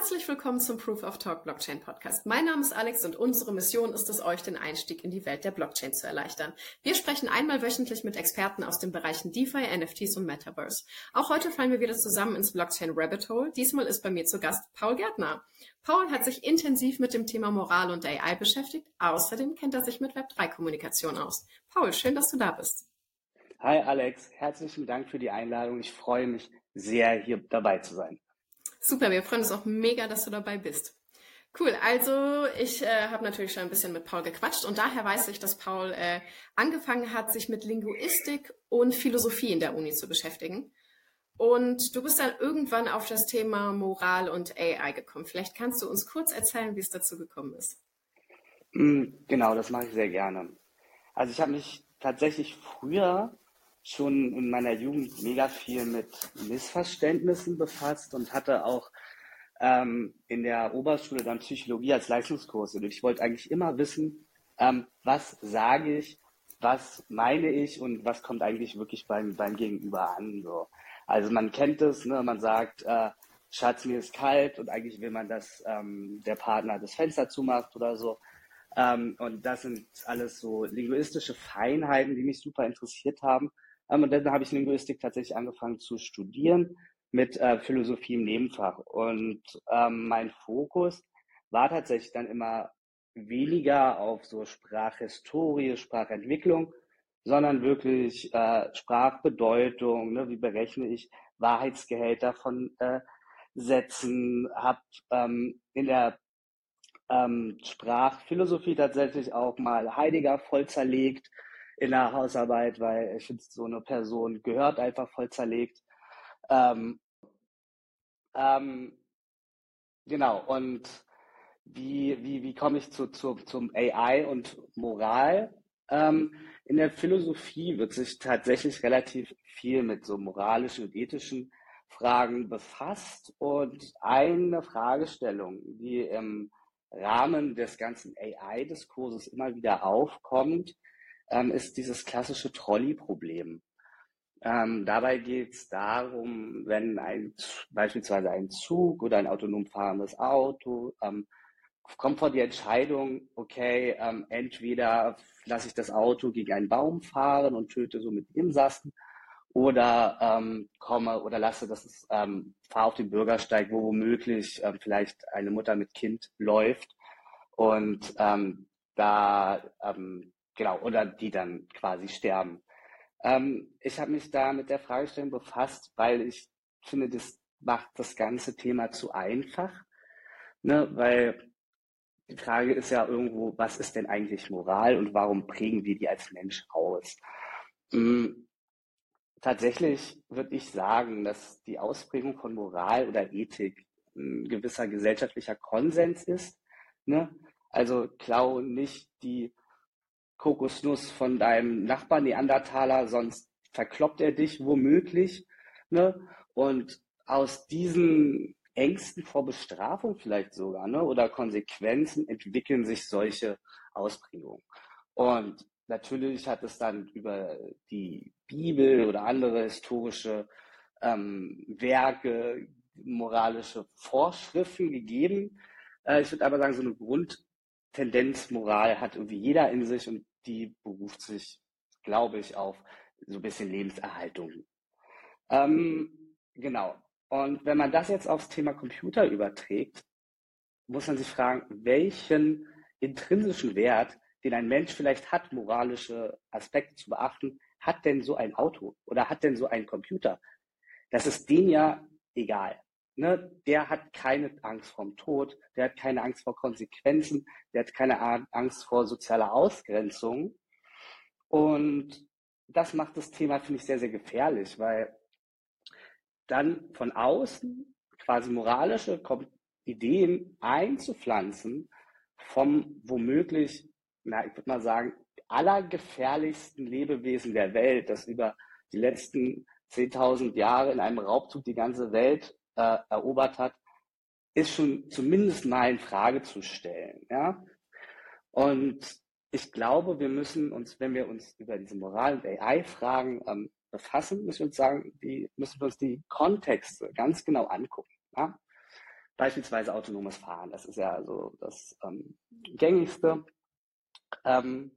Herzlich willkommen zum Proof of Talk Blockchain Podcast. Mein Name ist Alex und unsere Mission ist es, euch den Einstieg in die Welt der Blockchain zu erleichtern. Wir sprechen einmal wöchentlich mit Experten aus den Bereichen DeFi, NFTs und Metaverse. Auch heute fallen wir wieder zusammen ins Blockchain Rabbit Hole. Diesmal ist bei mir zu Gast Paul Gärtner. Paul hat sich intensiv mit dem Thema Moral und AI beschäftigt. Außerdem kennt er sich mit Web3-Kommunikation aus. Paul, schön, dass du da bist. Hi Alex, herzlichen Dank für die Einladung. Ich freue mich sehr, hier dabei zu sein. Super, wir freuen uns auch mega, dass du dabei bist. Cool, also ich äh, habe natürlich schon ein bisschen mit Paul gequatscht und daher weiß ich, dass Paul äh, angefangen hat, sich mit Linguistik und Philosophie in der Uni zu beschäftigen. Und du bist dann irgendwann auf das Thema Moral und AI gekommen. Vielleicht kannst du uns kurz erzählen, wie es dazu gekommen ist. Mm, genau, das mache ich sehr gerne. Also ich habe mich tatsächlich früher schon in meiner Jugend mega viel mit Missverständnissen befasst und hatte auch ähm, in der Oberschule dann Psychologie als Leistungskurs. Und ich wollte eigentlich immer wissen, ähm, was sage ich, was meine ich und was kommt eigentlich wirklich beim, beim Gegenüber an. So. Also man kennt es, ne? man sagt, äh, Schatz, mir ist kalt und eigentlich will man, dass ähm, der Partner das Fenster zumacht oder so. Ähm, und das sind alles so linguistische Feinheiten, die mich super interessiert haben. Ähm, und dann habe ich Linguistik tatsächlich angefangen zu studieren mit äh, Philosophie im Nebenfach. Und ähm, mein Fokus war tatsächlich dann immer weniger auf so Sprachhistorie, Sprachentwicklung, sondern wirklich äh, Sprachbedeutung, ne, wie berechne ich Wahrheitsgehälter von äh, Sätzen, habe ähm, in der ähm, Sprachphilosophie tatsächlich auch mal Heidegger voll zerlegt, in der Hausarbeit, weil ich finde, so eine Person gehört einfach voll zerlegt. Ähm, ähm, genau, und wie, wie, wie komme ich zu, zu, zum AI und Moral? Ähm, in der Philosophie wird sich tatsächlich relativ viel mit so moralischen und ethischen Fragen befasst und eine Fragestellung, die im Rahmen des ganzen AI-Diskurses immer wieder aufkommt, ähm, ist dieses klassische Trolley-Problem. Ähm, dabei geht es darum, wenn ein, beispielsweise ein Zug oder ein autonom fahrendes Auto ähm, kommt vor die Entscheidung, okay, ähm, entweder lasse ich das Auto gegen einen Baum fahren und töte somit Insassen oder ähm, komme oder lasse das ähm, fahre auf den Bürgersteig, wo womöglich ähm, vielleicht eine Mutter mit Kind läuft und ähm, da ähm, Genau, oder die dann quasi sterben. Ähm, ich habe mich da mit der Fragestellung befasst, weil ich finde, das macht das ganze Thema zu einfach. Ne? Weil die Frage ist ja irgendwo, was ist denn eigentlich Moral und warum prägen wir die als Mensch aus? Mhm. Tatsächlich würde ich sagen, dass die Ausprägung von Moral oder Ethik ein gewisser gesellschaftlicher Konsens ist. Ne? Also klau nicht die Kokosnuss von deinem Nachbarn Neandertaler, sonst verkloppt er dich womöglich. Ne? Und aus diesen Ängsten vor Bestrafung vielleicht sogar ne? oder Konsequenzen entwickeln sich solche Ausprägungen. Und natürlich hat es dann über die Bibel oder andere historische ähm, Werke moralische Vorschriften gegeben. Äh, ich würde aber sagen, so eine Grundtendenz Moral hat irgendwie jeder in sich und die beruft sich, glaube ich, auf so ein bisschen Lebenserhaltung. Ähm, genau. Und wenn man das jetzt aufs Thema Computer überträgt, muss man sich fragen, welchen intrinsischen Wert, den ein Mensch vielleicht hat, moralische Aspekte zu beachten, hat denn so ein Auto oder hat denn so ein Computer? Das ist dem ja egal. Ne? Der hat keine Angst vorm Tod, der hat keine Angst vor Konsequenzen, der hat keine Angst vor sozialer Ausgrenzung. Und das macht das Thema, finde ich, sehr, sehr gefährlich, weil dann von außen quasi moralische Ideen einzupflanzen vom womöglich, na, ich würde mal sagen, allergefährlichsten Lebewesen der Welt, das über die letzten 10.000 Jahre in einem Raubzug die ganze Welt äh, erobert hat, ist schon zumindest mal in Frage zu stellen. Ja? Und ich glaube, wir müssen uns, wenn wir uns über diese Moral- und AI-Fragen ähm, befassen, müssen wir uns sagen, die, müssen wir uns die Kontexte ganz genau angucken. Ja? beispielsweise autonomes Fahren. Das ist ja so das ähm, gängigste. Ähm,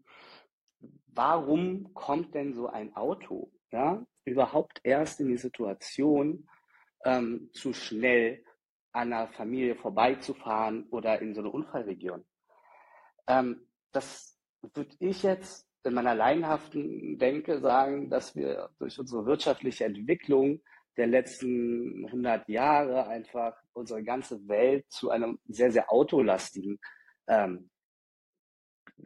warum kommt denn so ein Auto ja, überhaupt erst in die Situation, ähm, zu schnell an einer Familie vorbeizufahren oder in so eine Unfallregion? Ähm, das würde ich jetzt in meiner laienhaften Denke sagen, dass wir durch unsere wirtschaftliche Entwicklung der letzten 100 Jahre einfach unsere ganze Welt zu einem sehr, sehr autolastigen ähm,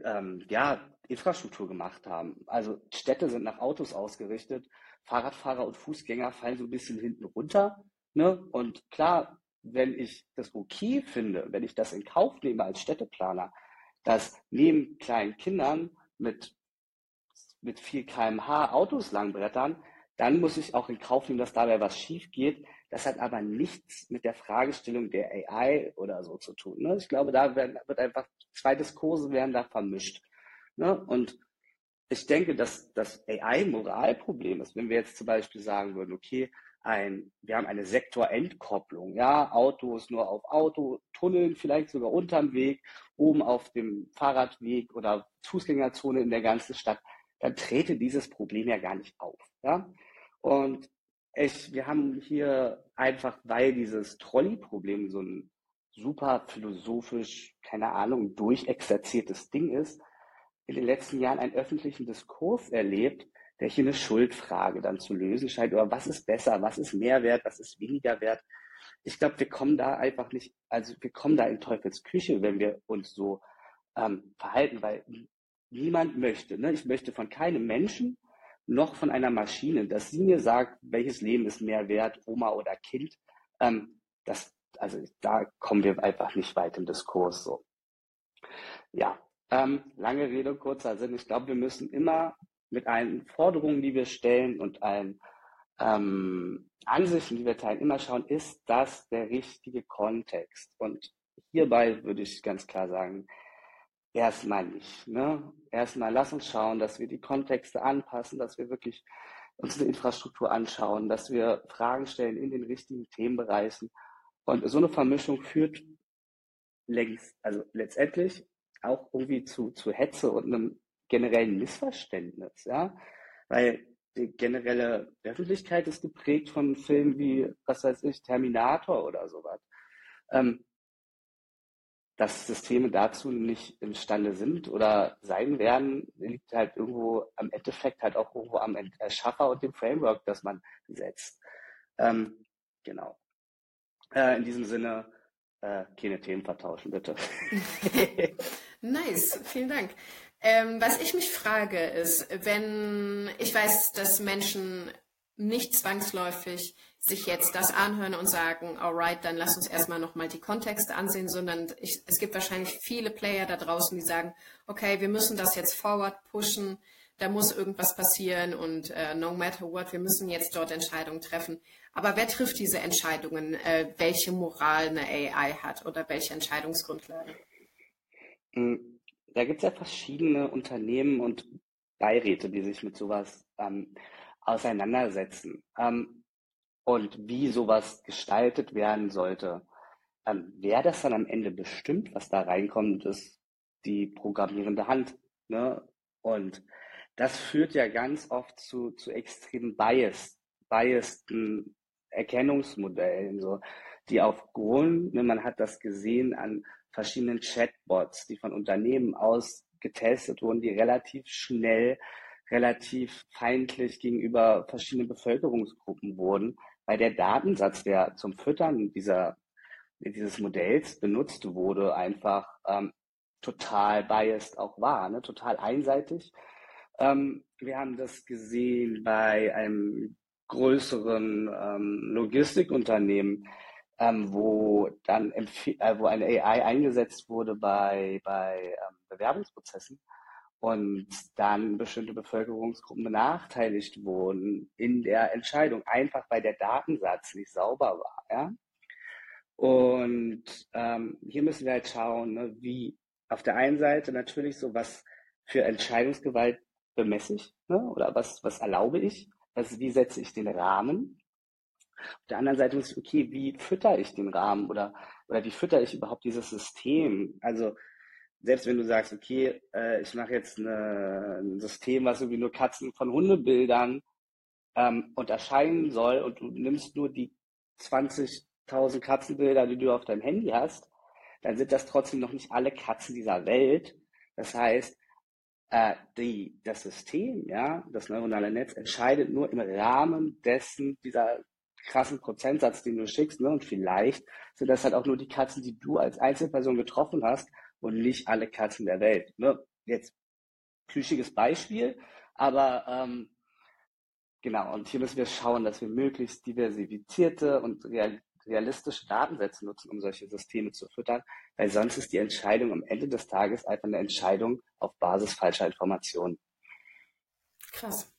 ähm, ja, Infrastruktur gemacht haben. Also Städte sind nach Autos ausgerichtet, Fahrradfahrer und Fußgänger fallen so ein bisschen hinten runter. Ne? Und klar, wenn ich das okay finde, wenn ich das in Kauf nehme als Städteplaner, dass neben kleinen Kindern mit, mit viel kmh Autos langbrettern, dann muss ich auch in Kauf nehmen, dass dabei was schief geht. Das hat aber nichts mit der Fragestellung der AI oder so zu tun. Ne? Ich glaube, da werden, wird einfach zwei Diskurse werden da vermischt. Ne? Und ich denke, dass das AI-Moralproblem ist, wenn wir jetzt zum Beispiel sagen würden, okay, ein, wir haben eine Sektorentkopplung, ja, Autos nur auf Auto, Tunneln vielleicht sogar unterm Weg, oben auf dem Fahrradweg oder Fußgängerzone in der ganzen Stadt, dann trete dieses Problem ja gar nicht auf, ja. Und ich, wir haben hier einfach, weil dieses Trolley-Problem so ein super philosophisch, keine Ahnung, durchexerziertes Ding ist, in den letzten Jahren einen öffentlichen Diskurs erlebt, der hier eine Schuldfrage dann zu lösen scheint, oder was ist besser, was ist mehr wert, was ist weniger wert. Ich glaube, wir kommen da einfach nicht, also wir kommen da in Teufels Küche, wenn wir uns so ähm, verhalten, weil niemand möchte, ne? ich möchte von keinem Menschen noch von einer Maschine, dass sie mir sagt, welches Leben ist mehr wert, Oma oder Kind, ähm, das, also da kommen wir einfach nicht weit im Diskurs so. Ja, ähm, lange Rede, kurzer Sinn. Ich glaube, wir müssen immer mit allen Forderungen, die wir stellen und allen ähm, Ansichten, die wir teilen, immer schauen, ist das der richtige Kontext? Und hierbei würde ich ganz klar sagen, erstmal nicht. Ne? Erstmal lass uns schauen, dass wir die Kontexte anpassen, dass wir wirklich unsere Infrastruktur anschauen, dass wir Fragen stellen in den richtigen Themenbereichen. Und so eine Vermischung führt längst, also letztendlich auch irgendwie zu, zu Hetze und einem generellen Missverständnis, ja, weil die generelle Öffentlichkeit ist geprägt von Filmen wie, was weiß ich, Terminator oder sowas. Ähm, dass Systeme dazu nicht imstande sind oder sein werden, liegt halt irgendwo am Endeffekt halt auch irgendwo am Erschaffer und dem Framework, das man setzt. Ähm, genau. Äh, in diesem Sinne, äh, keine Themen vertauschen, bitte. nice, vielen Dank. Ähm, was ich mich frage ist, wenn ich weiß, dass Menschen nicht zwangsläufig sich jetzt das anhören und sagen, alright, dann lass uns erstmal nochmal die Kontexte ansehen, sondern ich, es gibt wahrscheinlich viele Player da draußen, die sagen, okay, wir müssen das jetzt forward pushen, da muss irgendwas passieren und äh, no matter what, wir müssen jetzt dort Entscheidungen treffen. Aber wer trifft diese Entscheidungen, äh, welche Moral eine AI hat oder welche Entscheidungsgrundlage? Hm, da gibt es ja verschiedene Unternehmen und Beiräte, die sich mit sowas ähm, auseinandersetzen. Ähm, und wie sowas gestaltet werden sollte. Ähm, wer das dann am Ende bestimmt, was da reinkommt, ist die programmierende Hand. Ne? Und das führt ja ganz oft zu, zu extremen Bias, biasten Erkennungsmodellen, so, die aufgrund, ne, man hat das gesehen an verschiedenen Chatbots, die von Unternehmen aus getestet wurden, die relativ schnell, relativ feindlich gegenüber verschiedenen Bevölkerungsgruppen wurden, weil der Datensatz, der zum Füttern dieser, dieses Modells benutzt wurde, einfach ähm, total biased auch war, ne? total einseitig. Ähm, wir haben das gesehen bei einem größeren ähm, Logistikunternehmen, ähm, wo dann äh, wo eine AI eingesetzt wurde bei, bei ähm, Bewerbungsprozessen und dann bestimmte Bevölkerungsgruppen benachteiligt wurden in der Entscheidung, einfach weil der Datensatz nicht sauber war. Ja? Und ähm, hier müssen wir halt schauen, ne, wie auf der einen Seite natürlich so, was für Entscheidungsgewalt bemesse ich ne, oder was, was erlaube ich, was, wie setze ich den Rahmen. Auf der anderen Seite muss ich, okay, wie fütter ich den Rahmen oder, oder wie fütter ich überhaupt dieses System? Also selbst wenn du sagst, okay, äh, ich mache jetzt eine, ein System, was irgendwie nur Katzen von Hundebildern ähm, unterscheiden soll und du nimmst nur die 20.000 Katzenbilder, die du auf deinem Handy hast, dann sind das trotzdem noch nicht alle Katzen dieser Welt. Das heißt, äh, die, das System, ja, das neuronale Netz entscheidet nur im Rahmen dessen, dieser krassen Prozentsatz, den du schickst, ne? Und vielleicht sind das halt auch nur die Katzen, die du als Einzelperson getroffen hast und nicht alle Katzen der Welt. Ne? Jetzt plüschiges Beispiel, aber ähm, genau, und hier müssen wir schauen, dass wir möglichst diversifizierte und real, realistische Datensätze nutzen, um solche Systeme zu füttern, weil sonst ist die Entscheidung am Ende des Tages einfach eine Entscheidung auf Basis falscher Informationen. Krass.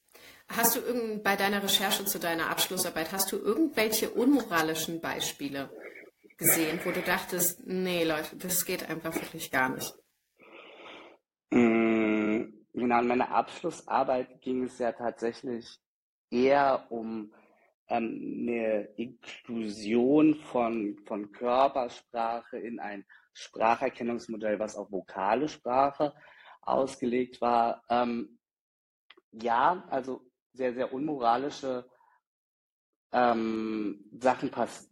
Hast du irgend, bei deiner Recherche zu deiner Abschlussarbeit, hast du irgendwelche unmoralischen Beispiele gesehen, wo du dachtest, nee, Leute, das geht einfach wirklich gar nicht? Mm, genau, in meiner Abschlussarbeit ging es ja tatsächlich eher um ähm, eine Inklusion von, von Körpersprache in ein Spracherkennungsmodell, was auf vokale Sprache ausgelegt war. Ähm, ja, also sehr, sehr unmoralische ähm, Sachen pass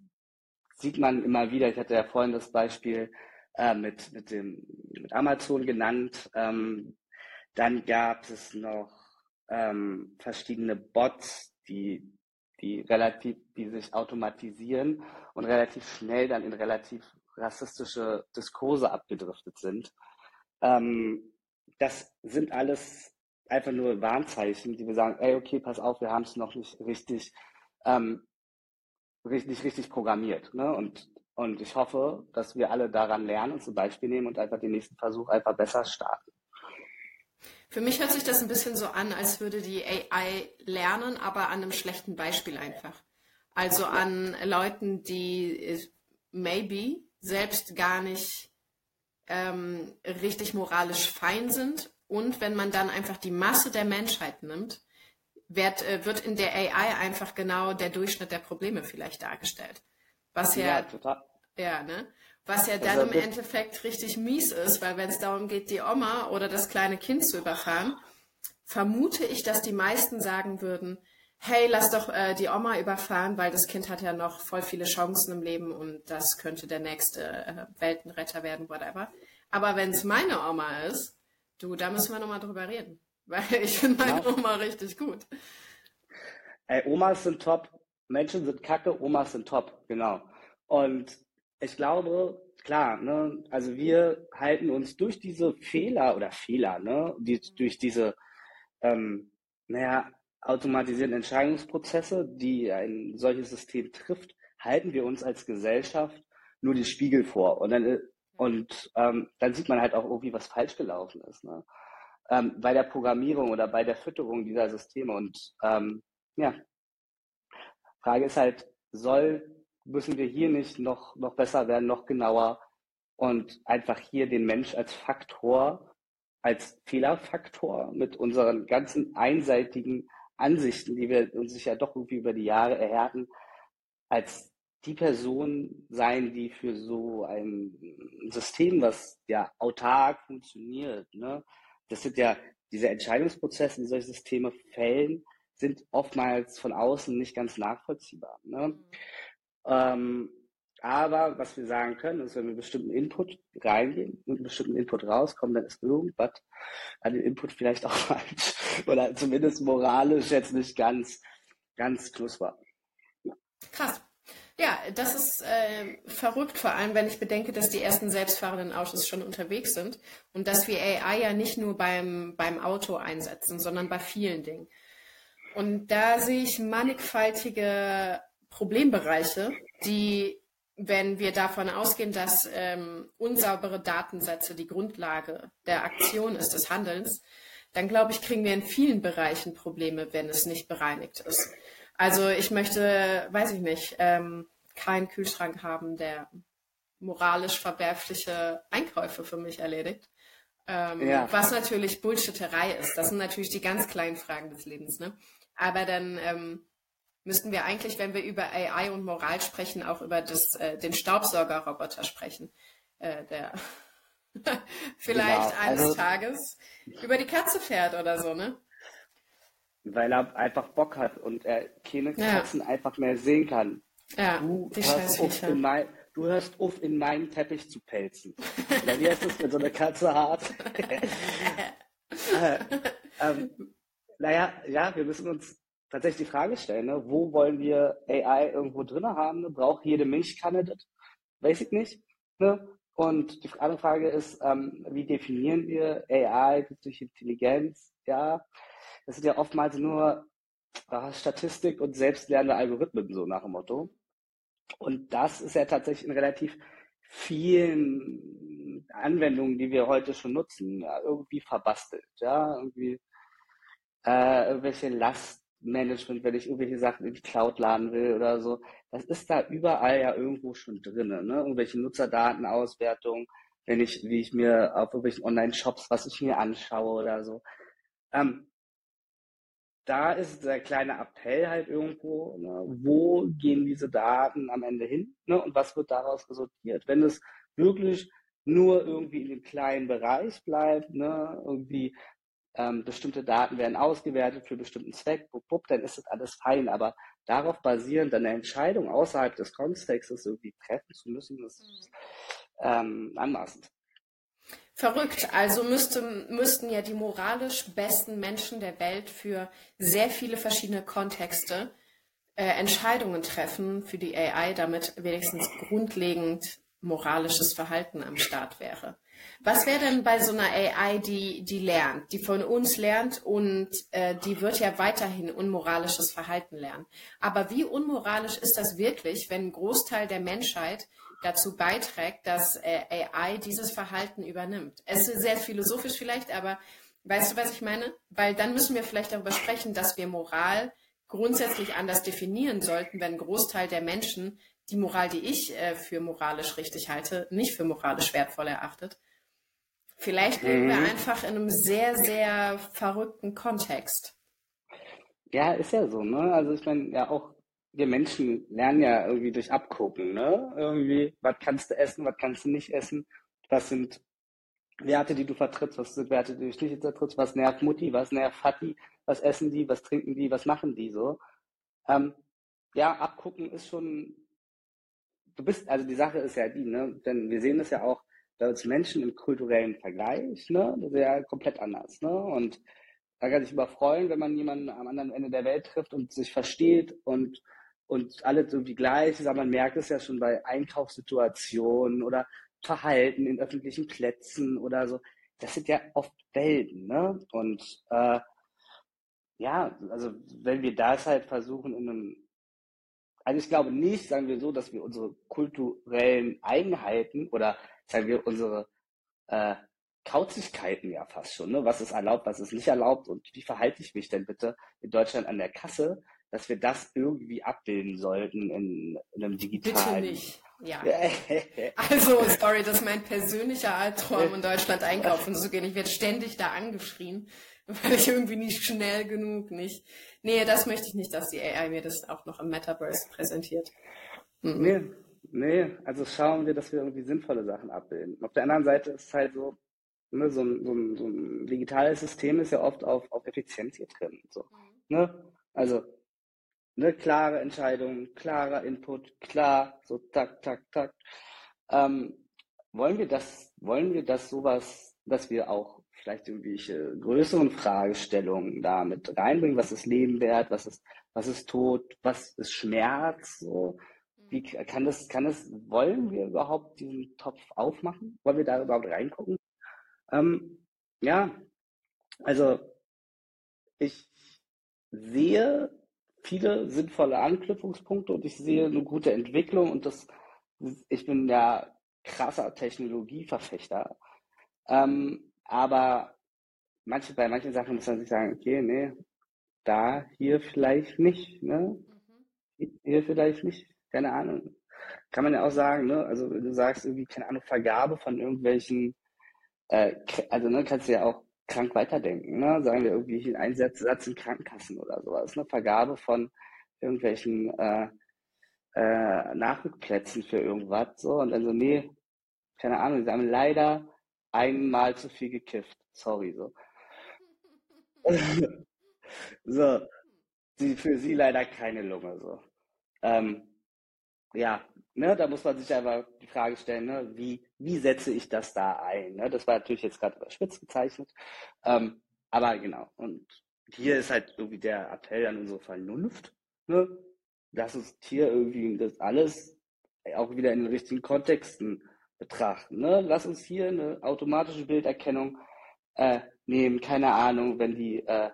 sieht man immer wieder. Ich hatte ja vorhin das Beispiel äh, mit, mit, dem, mit Amazon genannt. Ähm, dann gab es noch ähm, verschiedene Bots, die die relativ, die sich automatisieren und relativ schnell dann in relativ rassistische Diskurse abgedriftet sind. Ähm, das sind alles einfach nur Warnzeichen, die wir sagen, ey, okay, pass auf, wir haben es noch nicht richtig, ähm, richtig, richtig programmiert. Ne? Und, und ich hoffe, dass wir alle daran lernen und zum Beispiel nehmen und einfach den nächsten Versuch einfach besser starten. Für mich hört sich das ein bisschen so an, als würde die AI lernen, aber an einem schlechten Beispiel einfach. Also an Leuten, die äh, maybe selbst gar nicht ähm, richtig moralisch fein sind. Und wenn man dann einfach die Masse der Menschheit nimmt, wird, äh, wird in der AI einfach genau der Durchschnitt der Probleme vielleicht dargestellt. Was ja, ja, ja ne? Was ja dann also, im Endeffekt richtig mies ist, weil wenn es darum geht, die Oma oder das kleine Kind zu überfahren, vermute ich, dass die meisten sagen würden, hey, lass doch äh, die Oma überfahren, weil das Kind hat ja noch voll viele Chancen im Leben und das könnte der nächste äh, Weltenretter werden, whatever. Aber wenn es meine Oma ist, du, da müssen wir nochmal drüber reden, weil ich finde meine ja. Oma richtig gut. Ey, Omas sind top, Menschen sind kacke, Omas sind top, genau. Und ich glaube, klar, ne, also wir halten uns durch diese Fehler oder Fehler, ne, die, durch diese, ähm, naja, automatisierten Entscheidungsprozesse, die ein solches System trifft, halten wir uns als Gesellschaft nur die Spiegel vor. Und dann, äh, und ähm, dann sieht man halt auch irgendwie, was falsch gelaufen ist. Ne? Ähm, bei der Programmierung oder bei der Fütterung dieser Systeme. Und ähm, ja, Frage ist halt, soll müssen wir hier nicht noch, noch besser werden, noch genauer und einfach hier den Mensch als Faktor, als Fehlerfaktor mit unseren ganzen einseitigen Ansichten, die wir uns ja doch irgendwie über die Jahre erhärten, als die Person sein, die für so ein System, was ja autark funktioniert, ne? das sind ja diese Entscheidungsprozesse, die solche Systeme fällen, sind oftmals von außen nicht ganz nachvollziehbar. Ne? Ähm, aber was wir sagen können, ist, wenn wir bestimmten Input reingehen und einen bestimmten Input rauskommen, dann ist irgendwas an dem Input vielleicht auch falsch oder zumindest moralisch jetzt nicht ganz, ganz knusper. Krass. Ja, das ist äh, verrückt, vor allem wenn ich bedenke, dass die ersten selbstfahrenden Autos schon unterwegs sind und dass wir AI ja nicht nur beim, beim Auto einsetzen, sondern bei vielen Dingen. Und da sehe ich mannigfaltige Problembereiche, die, wenn wir davon ausgehen, dass ähm, unsaubere Datensätze die Grundlage der Aktion ist, des Handelns, dann glaube ich, kriegen wir in vielen Bereichen Probleme, wenn es nicht bereinigt ist. Also ich möchte, weiß ich nicht, ähm, keinen Kühlschrank haben, der moralisch verwerfliche Einkäufe für mich erledigt. Ähm, ja. Was natürlich Bullshitterei ist. Das sind natürlich die ganz kleinen Fragen des Lebens. Ne? Aber dann ähm, müssten wir eigentlich, wenn wir über AI und Moral sprechen, auch über das, äh, den Staubsaugerroboter sprechen. Äh, der vielleicht genau. eines also, Tages über die Katze fährt oder so, ne? Weil er einfach Bock hat und er keine Katzen ja. einfach mehr sehen kann. Ja, du, hörst auf in mein, du hörst auf, in meinen Teppich zu pelzen. Oder wie heißt das, wenn so eine Katze hart? äh, ähm, naja, ja, wir müssen uns tatsächlich die Frage stellen, ne? wo wollen wir AI irgendwo drin haben? Ne? Braucht jede Milchkanne das? Weiß ich nicht. Ne? Und die andere Frage ist, ähm, wie definieren wir AI durch Intelligenz? Ja, das sind ja oftmals nur äh, Statistik und selbstlernende Algorithmen, so nach dem Motto. Und das ist ja tatsächlich in relativ vielen Anwendungen, die wir heute schon nutzen, ja, irgendwie verbastelt. Ja, irgendwie äh, irgendwelche Lastmanagement, wenn ich irgendwelche Sachen in die Cloud laden will oder so. Das ist da überall ja irgendwo schon drin. Ne? Irgendwelche Nutzerdatenauswertungen, wenn ich, wie ich mir auf irgendwelchen Online-Shops, was ich mir anschaue oder so. Ähm, da ist der kleine Appell halt irgendwo, ne, wo gehen diese Daten am Ende hin ne, und was wird daraus resultiert. Wenn es wirklich nur irgendwie in dem kleinen Bereich bleibt, ne, irgendwie ähm, bestimmte Daten werden ausgewertet für bestimmten Zweck, bup, bup, dann ist das alles fein. Aber darauf basierend eine Entscheidung außerhalb des Kontextes irgendwie treffen zu müssen, ist ähm, anmaßend. Verrückt. Also müsste, müssten ja die moralisch besten Menschen der Welt für sehr viele verschiedene Kontexte äh, Entscheidungen treffen für die AI, damit wenigstens grundlegend moralisches Verhalten am Start wäre. Was wäre denn bei so einer AI, die, die lernt, die von uns lernt und äh, die wird ja weiterhin unmoralisches Verhalten lernen. Aber wie unmoralisch ist das wirklich, wenn ein Großteil der Menschheit dazu beiträgt, dass äh, AI dieses Verhalten übernimmt. Es ist sehr philosophisch vielleicht, aber weißt du, was ich meine? Weil dann müssen wir vielleicht darüber sprechen, dass wir Moral grundsätzlich anders definieren sollten, wenn ein Großteil der Menschen die Moral, die ich äh, für moralisch richtig halte, nicht für moralisch wertvoll erachtet. Vielleicht leben mhm. wir einfach in einem sehr, sehr verrückten Kontext. Ja, ist ja so, ne? Also ich meine, ja auch wir Menschen lernen ja irgendwie durch Abgucken, ne? Irgendwie, was kannst du essen, was kannst du nicht essen, was sind Werte, die du vertrittst, was sind Werte, die du nicht vertrittst, was nervt Mutti, was nervt Fatti, was essen die, was trinken die, was machen die so. Ähm, ja, abgucken ist schon, du bist, also die Sache ist ja die, ne, denn wir sehen das ja auch bei uns Menschen im kulturellen Vergleich, ne, das ist ja komplett anders, ne, und da kann sich überfreuen, wenn man jemanden am anderen Ende der Welt trifft und sich versteht und und alle irgendwie gleich. Aber man merkt es ja schon bei Einkaufssituationen oder Verhalten in öffentlichen Plätzen oder so. Das sind ja oft Welten, ne? Und äh, ja, also wenn wir das halt versuchen in einem also ich glaube nicht, sagen wir so, dass wir unsere kulturellen Eigenheiten oder sagen wir unsere äh, Kauzigkeiten ja fast schon, ne? was ist erlaubt, was ist nicht erlaubt und wie verhalte ich mich denn bitte in Deutschland an der Kasse, dass wir das irgendwie abbilden sollten in, in einem digitalen. Bitte nicht. Ja. also, sorry, das ist mein persönlicher Albtraum, in Deutschland einkaufen zu gehen. Ich werde ständig da angeschrien, weil ich irgendwie nicht schnell genug nicht. Nee, das möchte ich nicht, dass die AI mir das auch noch im Metaverse präsentiert. Mhm. Nee, nee, also schauen wir, dass wir irgendwie sinnvolle Sachen abbilden. Auf der anderen Seite ist es halt so, ne, so, ein, so, ein, so ein digitales System ist ja oft auf, auf Effizienz hier drin. So, mhm. ne? Also eine klare Entscheidung, klarer Input, klar, so tak, tak, tak. Ähm, wollen wir das, wollen wir das sowas, dass wir auch vielleicht irgendwelche größeren Fragestellungen da mit reinbringen? Was ist Leben wert? Was ist, was ist Tod? Was ist Schmerz? So, wie kann das, kann das, wollen wir überhaupt diesen Topf aufmachen? Wollen wir da überhaupt reingucken? Ähm, ja, also ich sehe viele sinnvolle Anknüpfungspunkte und ich sehe eine gute Entwicklung und das, ich bin ja krasser Technologieverfechter. Ähm, aber manche, bei manchen Sachen muss man sich sagen, okay, nee, da, hier vielleicht nicht, ne? Mhm. Hier vielleicht nicht, keine Ahnung. Kann man ja auch sagen, ne? Also wenn du sagst, irgendwie, keine Ahnung, Vergabe von irgendwelchen, äh, also ne, kannst du ja auch krank weiterdenken. Ne? Sagen wir irgendwie einen Einsatz in Krankenkassen oder sowas. Eine Vergabe von irgendwelchen äh, äh, Nachrückplätzen für irgendwas. So, und dann so, nee, keine Ahnung, sie haben leider einmal zu viel gekifft. Sorry, so. so, sie, für sie leider keine Lunge, so. Ähm, ja, ne, da muss man sich einfach die Frage stellen, ne, wie, wie setze ich das da ein? Ne? Das war natürlich jetzt gerade überspitzt gezeichnet. Ähm, aber genau, und hier ist halt irgendwie der Appell an unsere Vernunft, ne? Lass uns hier irgendwie das alles auch wieder in den richtigen Kontexten betrachten. Ne? Lass uns hier eine automatische Bilderkennung äh, nehmen, keine Ahnung, wenn die äh,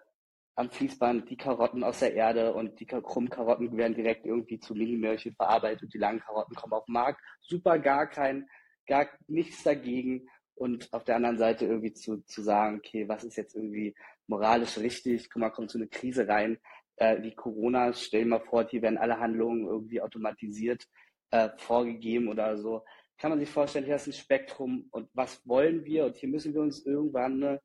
am Fließband die Karotten aus der Erde und die krummen Karotten werden direkt irgendwie zu Minimörchen verarbeitet und die langen Karotten kommen auf den Markt. Super, gar kein, gar nichts dagegen. Und auf der anderen Seite irgendwie zu, zu sagen, okay, was ist jetzt irgendwie moralisch richtig? Guck mal, kommt so eine Krise rein, äh, wie Corona, stell dir mal vor, hier werden alle Handlungen irgendwie automatisiert äh, vorgegeben oder so. Kann man sich vorstellen, hier ist ein Spektrum und was wollen wir? Und hier müssen wir uns irgendwann eine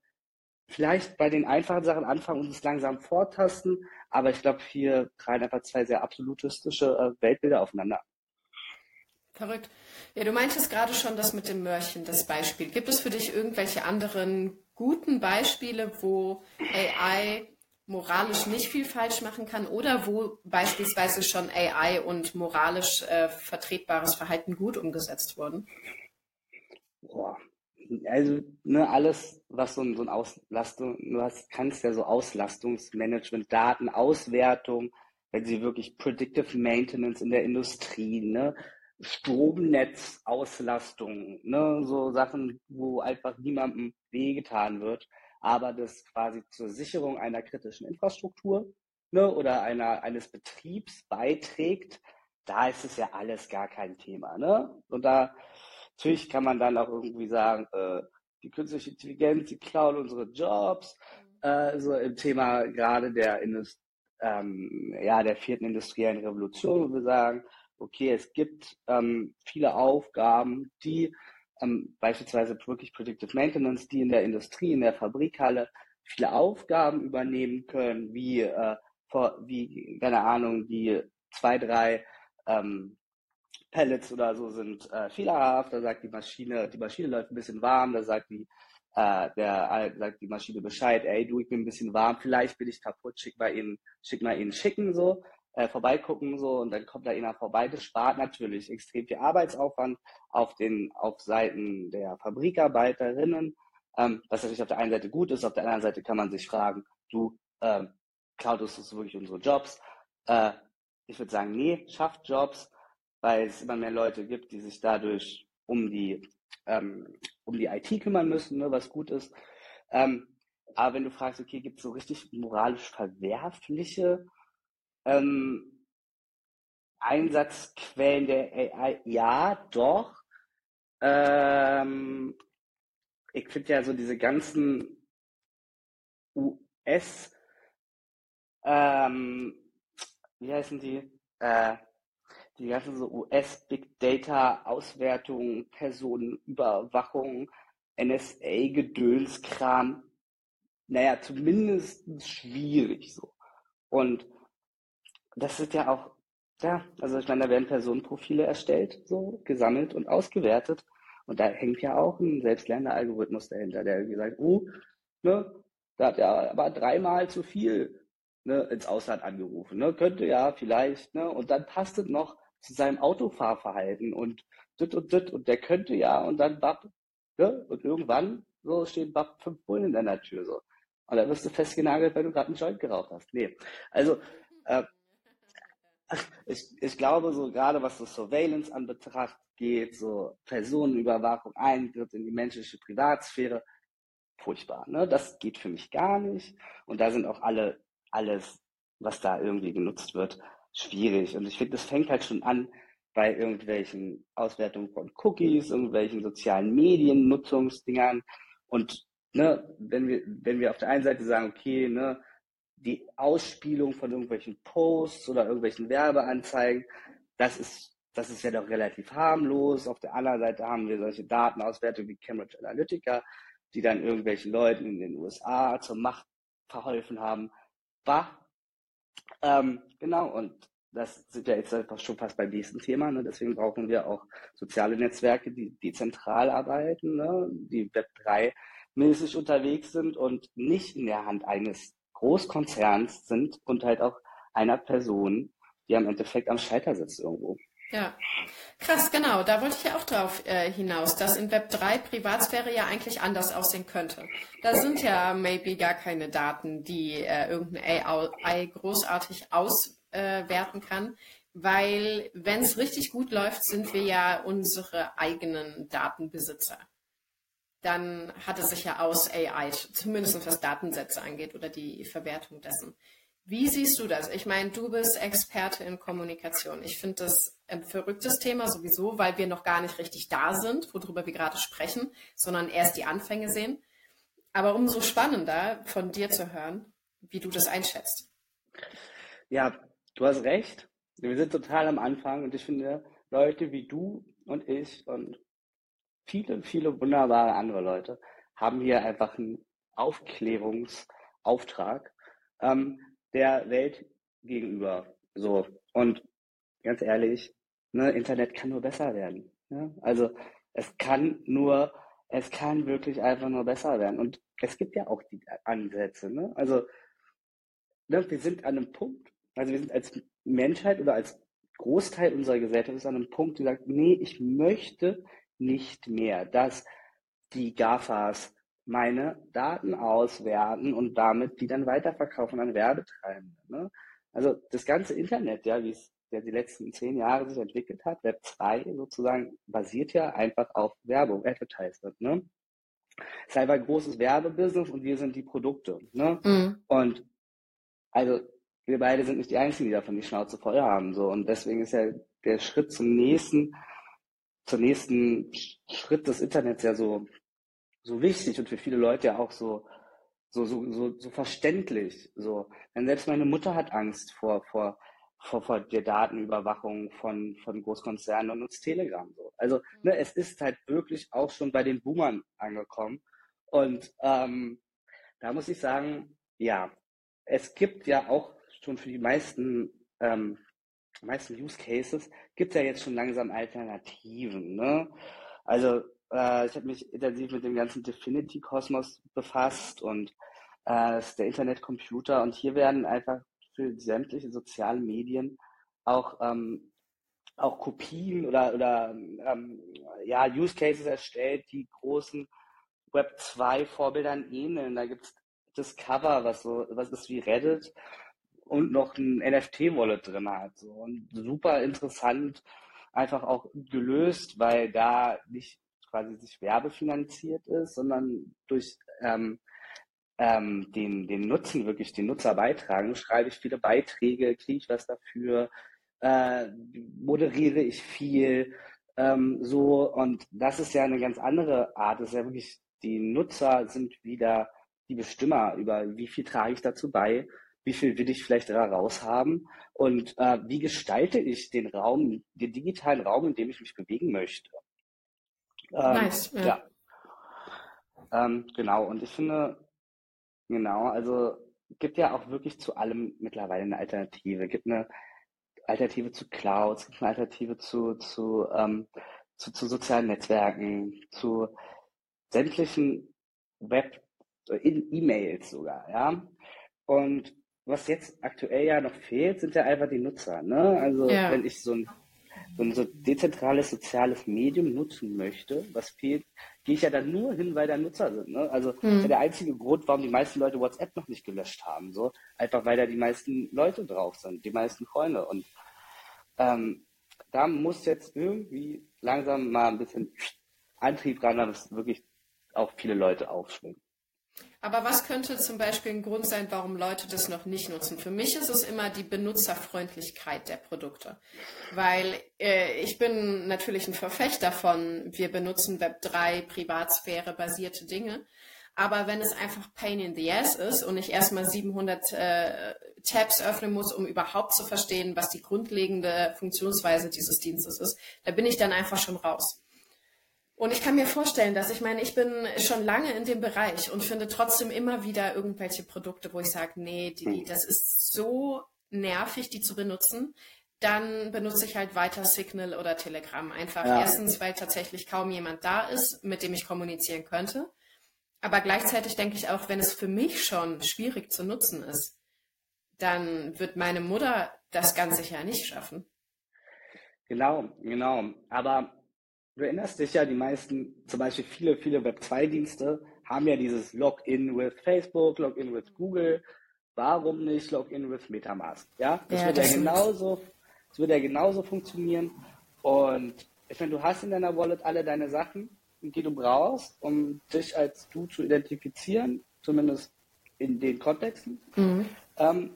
vielleicht bei den einfachen Sachen anfangen und uns langsam vortasten. Aber ich glaube, hier prallen einfach zwei sehr absolutistische äh, Weltbilder aufeinander. Verrückt. Ja, du meintest gerade schon das mit dem Mörchen, das Beispiel. Gibt es für dich irgendwelche anderen guten Beispiele, wo AI moralisch nicht viel falsch machen kann oder wo beispielsweise schon AI und moralisch äh, vertretbares Verhalten gut umgesetzt wurden? Boah, also ne, alles, was so, so ein Auslastung, du hast, kannst ja so Auslastungsmanagement, Datenauswertung, wenn sie wirklich Predictive Maintenance in der Industrie, ne, Stromnetzauslastung, ne, so Sachen, wo einfach niemandem wehgetan wird, aber das quasi zur Sicherung einer kritischen Infrastruktur ne, oder einer, eines Betriebs beiträgt, da ist es ja alles gar kein Thema. Ne? Und da Natürlich kann man dann auch irgendwie sagen, äh, die künstliche Intelligenz, die klaut unsere Jobs. Äh, so im Thema gerade der Indust ähm, ja, der vierten industriellen Revolution, wo wir sagen, okay, es gibt ähm, viele Aufgaben, die ähm, beispielsweise wirklich Predictive Maintenance, die in der Industrie, in der Fabrikhalle viele Aufgaben übernehmen können, wie, äh, vor, wie keine Ahnung, die zwei, drei ähm, Pellets oder so sind äh, fehlerhaft, da sagt die Maschine, die Maschine läuft ein bisschen warm, da sagt die, äh, der, sagt die Maschine Bescheid, ey, du, ich bin ein bisschen warm, vielleicht bin ich kaputt, schick mal ihn, schick mal ihn schicken, so, äh, vorbeigucken, so, und dann kommt da einer vorbei, das spart natürlich extrem viel Arbeitsaufwand auf den, auf Seiten der Fabrikarbeiterinnen, ähm, was natürlich auf der einen Seite gut ist, auf der anderen Seite kann man sich fragen, du, ähm, Cloud ist wirklich unsere Jobs, äh, ich würde sagen, nee, schafft Jobs, weil es immer mehr Leute gibt, die sich dadurch um die, ähm, um die IT kümmern müssen, ne, was gut ist. Ähm, aber wenn du fragst, okay, gibt es so richtig moralisch verwerfliche ähm, Einsatzquellen der AI? Ja, doch. Ähm, ich finde ja so diese ganzen US, ähm, wie heißen die? Äh, die ganzen so US-Big Data-Auswertung, Personenüberwachung, NSA-Gedönskram, naja, zumindest schwierig so. Und das ist ja auch, ja, also ich meine, da werden Personenprofile erstellt, so gesammelt und ausgewertet. Und da hängt ja auch ein selbstlernender Algorithmus dahinter, der irgendwie sagt, oh, ne, da hat er aber dreimal zu viel ne, ins Ausland angerufen. Ne? Könnte ja vielleicht, ne? Und dann passt es noch zu seinem Autofahrverhalten und dit und dit und der könnte ja und dann bapp, ne? und irgendwann so stehen bapp fünf Bullen in deiner Tür so. Und dann wirst du festgenagelt, weil du gerade einen Joint geraucht hast. Nee. Also äh, ich, ich glaube so gerade was so Surveillance an Betracht geht, so Personenüberwachung, Eingriff in die menschliche Privatsphäre, furchtbar. Ne? Das geht für mich gar nicht. Und da sind auch alle, alles, was da irgendwie genutzt wird, schwierig. Und ich finde, das fängt halt schon an bei irgendwelchen Auswertungen von Cookies, irgendwelchen sozialen Medien, Nutzungsdingern. Und ne, wenn wir, wenn wir auf der einen Seite sagen, okay, ne, die Ausspielung von irgendwelchen Posts oder irgendwelchen Werbeanzeigen, das ist, das ist ja doch relativ harmlos. Auf der anderen Seite haben wir solche Datenauswertungen wie Cambridge Analytica, die dann irgendwelchen Leuten in den USA zur Macht verholfen haben. Bah, Ähm, genau, und das sind ja jetzt schon fast beim nächsten Thema. Ne? Deswegen brauchen wir auch soziale Netzwerke, die dezentral arbeiten, ne? die Web3 mäßig unterwegs sind und nicht in der Hand eines Großkonzerns sind und halt auch einer Person, die am Endeffekt am Scheiter sitzt irgendwo. Ja, krass, genau. Da wollte ich ja auch drauf äh, hinaus, dass in Web 3 Privatsphäre ja eigentlich anders aussehen könnte. Da sind ja maybe gar keine Daten, die äh, irgendein AI großartig auswerten äh, kann, weil wenn es richtig gut läuft, sind wir ja unsere eigenen Datenbesitzer. Dann hat es sich ja aus AI, zumindest was Datensätze angeht oder die Verwertung dessen. Wie siehst du das? Ich meine, du bist Experte in Kommunikation. Ich finde das ein verrücktes Thema sowieso, weil wir noch gar nicht richtig da sind, worüber wir gerade sprechen, sondern erst die Anfänge sehen. Aber umso spannender von dir zu hören, wie du das einschätzt. Ja, du hast recht. Wir sind total am Anfang und ich finde, Leute wie du und ich und viele, viele wunderbare andere Leute haben hier einfach einen Aufklärungsauftrag. Ähm, der Welt gegenüber. So. Und ganz ehrlich, ne, Internet kann nur besser werden. Ne? Also es kann nur, es kann wirklich einfach nur besser werden. Und es gibt ja auch die Ansätze. Ne? Also ne, wir sind an einem Punkt, also wir sind als Menschheit oder als Großteil unserer Gesellschaft ist an einem Punkt, die sagt, nee, ich möchte nicht mehr, dass die GAFAs meine Daten auswerten und damit die dann weiterverkaufen an Werbetreibende. Ne? Also das ganze Internet, ja, wie es ja die letzten zehn Jahre sich entwickelt hat, Web 2 sozusagen, basiert ja einfach auf Werbung, Advertisement. Ne? Es ist einfach ein großes Werbebusiness und wir sind die Produkte. Ne? Mhm. Und also wir beide sind nicht die Einzigen, die davon die Schnauze voll haben. So. Und deswegen ist ja der Schritt zum nächsten, zum nächsten Schritt des Internets ja so so wichtig und für viele Leute ja auch so, so, so, so, so verständlich. So. Denn selbst meine Mutter hat Angst vor, vor, vor, vor der Datenüberwachung von, von Großkonzernen und nutzt Telegram. So. Also ne, es ist halt wirklich auch schon bei den Boomern angekommen. Und ähm, da muss ich sagen, ja, es gibt ja auch schon für die meisten, ähm, meisten Use Cases, gibt es ja jetzt schon langsam Alternativen. Ne? Also äh, ich habe mich intensiv mit dem ganzen Definity-Kosmos befasst und äh, das ist der Internetcomputer. Und hier werden einfach für sämtliche sozialen Medien auch, ähm, auch Kopien oder, oder ähm, ja, Use Cases erstellt, die großen Web 2 Vorbildern ähneln. Da gibt es Discover, was so, was ist wie Reddit und noch ein NFT-Wallet drin hat. So. Und super interessant einfach auch gelöst, weil da nicht quasi sich werbefinanziert ist, sondern durch ähm, ähm, den, den Nutzen wirklich, den Nutzer beitragen. Schreibe ich viele Beiträge, kriege ich was dafür, äh, moderiere ich viel, ähm, so und das ist ja eine ganz andere Art. Das ist ja wirklich, die Nutzer sind wieder die Bestimmer über wie viel trage ich dazu bei, wie viel will ich vielleicht da raushaben und äh, wie gestalte ich den Raum, den digitalen Raum, in dem ich mich bewegen möchte. Ähm, nice. Ja. ja. Ähm, genau, und ich finde, genau, also gibt ja auch wirklich zu allem mittlerweile eine Alternative. Es gibt eine Alternative zu Clouds, es gibt eine Alternative zu, zu, ähm, zu, zu sozialen Netzwerken, zu sämtlichen Web, E-Mails sogar, ja. Und was jetzt aktuell ja noch fehlt, sind ja einfach die Nutzer, ne? Also ja. wenn ich so ein so ein so dezentrales soziales Medium nutzen möchte, was fehlt, gehe ich ja dann nur hin, weil da Nutzer sind. Ne? Also mhm. der einzige Grund, warum die meisten Leute WhatsApp noch nicht gelöscht haben, so einfach weil da die meisten Leute drauf sind, die meisten Freunde. Und ähm, da muss jetzt irgendwie langsam mal ein bisschen Antrieb ran, dass wirklich auch viele Leute aufschwingen. Aber was könnte zum Beispiel ein Grund sein, warum Leute das noch nicht nutzen? Für mich ist es immer die Benutzerfreundlichkeit der Produkte. Weil äh, ich bin natürlich ein Verfechter von, wir benutzen Web3, Privatsphäre basierte Dinge. Aber wenn es einfach Pain in the Ass ist und ich erstmal 700 äh, Tabs öffnen muss, um überhaupt zu verstehen, was die grundlegende Funktionsweise dieses Dienstes ist, da bin ich dann einfach schon raus. Und ich kann mir vorstellen, dass ich meine, ich bin schon lange in dem Bereich und finde trotzdem immer wieder irgendwelche Produkte, wo ich sage, nee, die, das ist so nervig, die zu benutzen, dann benutze ich halt weiter Signal oder Telegram. Einfach ja. erstens, weil tatsächlich kaum jemand da ist, mit dem ich kommunizieren könnte. Aber gleichzeitig denke ich auch, wenn es für mich schon schwierig zu nutzen ist, dann wird meine Mutter das ganz sicher nicht schaffen. Genau, genau. Aber du erinnerst dich ja, die meisten, zum Beispiel viele, viele Web2-Dienste haben ja dieses Login with Facebook, Login with Google. Warum nicht Login with Metamask? Ja, das ja, wird das ja genauso, das wird ja genauso funktionieren. Und ich meine, du hast in deiner Wallet alle deine Sachen, die du brauchst, um dich als du zu identifizieren, zumindest in den Kontexten. Mhm. Ähm,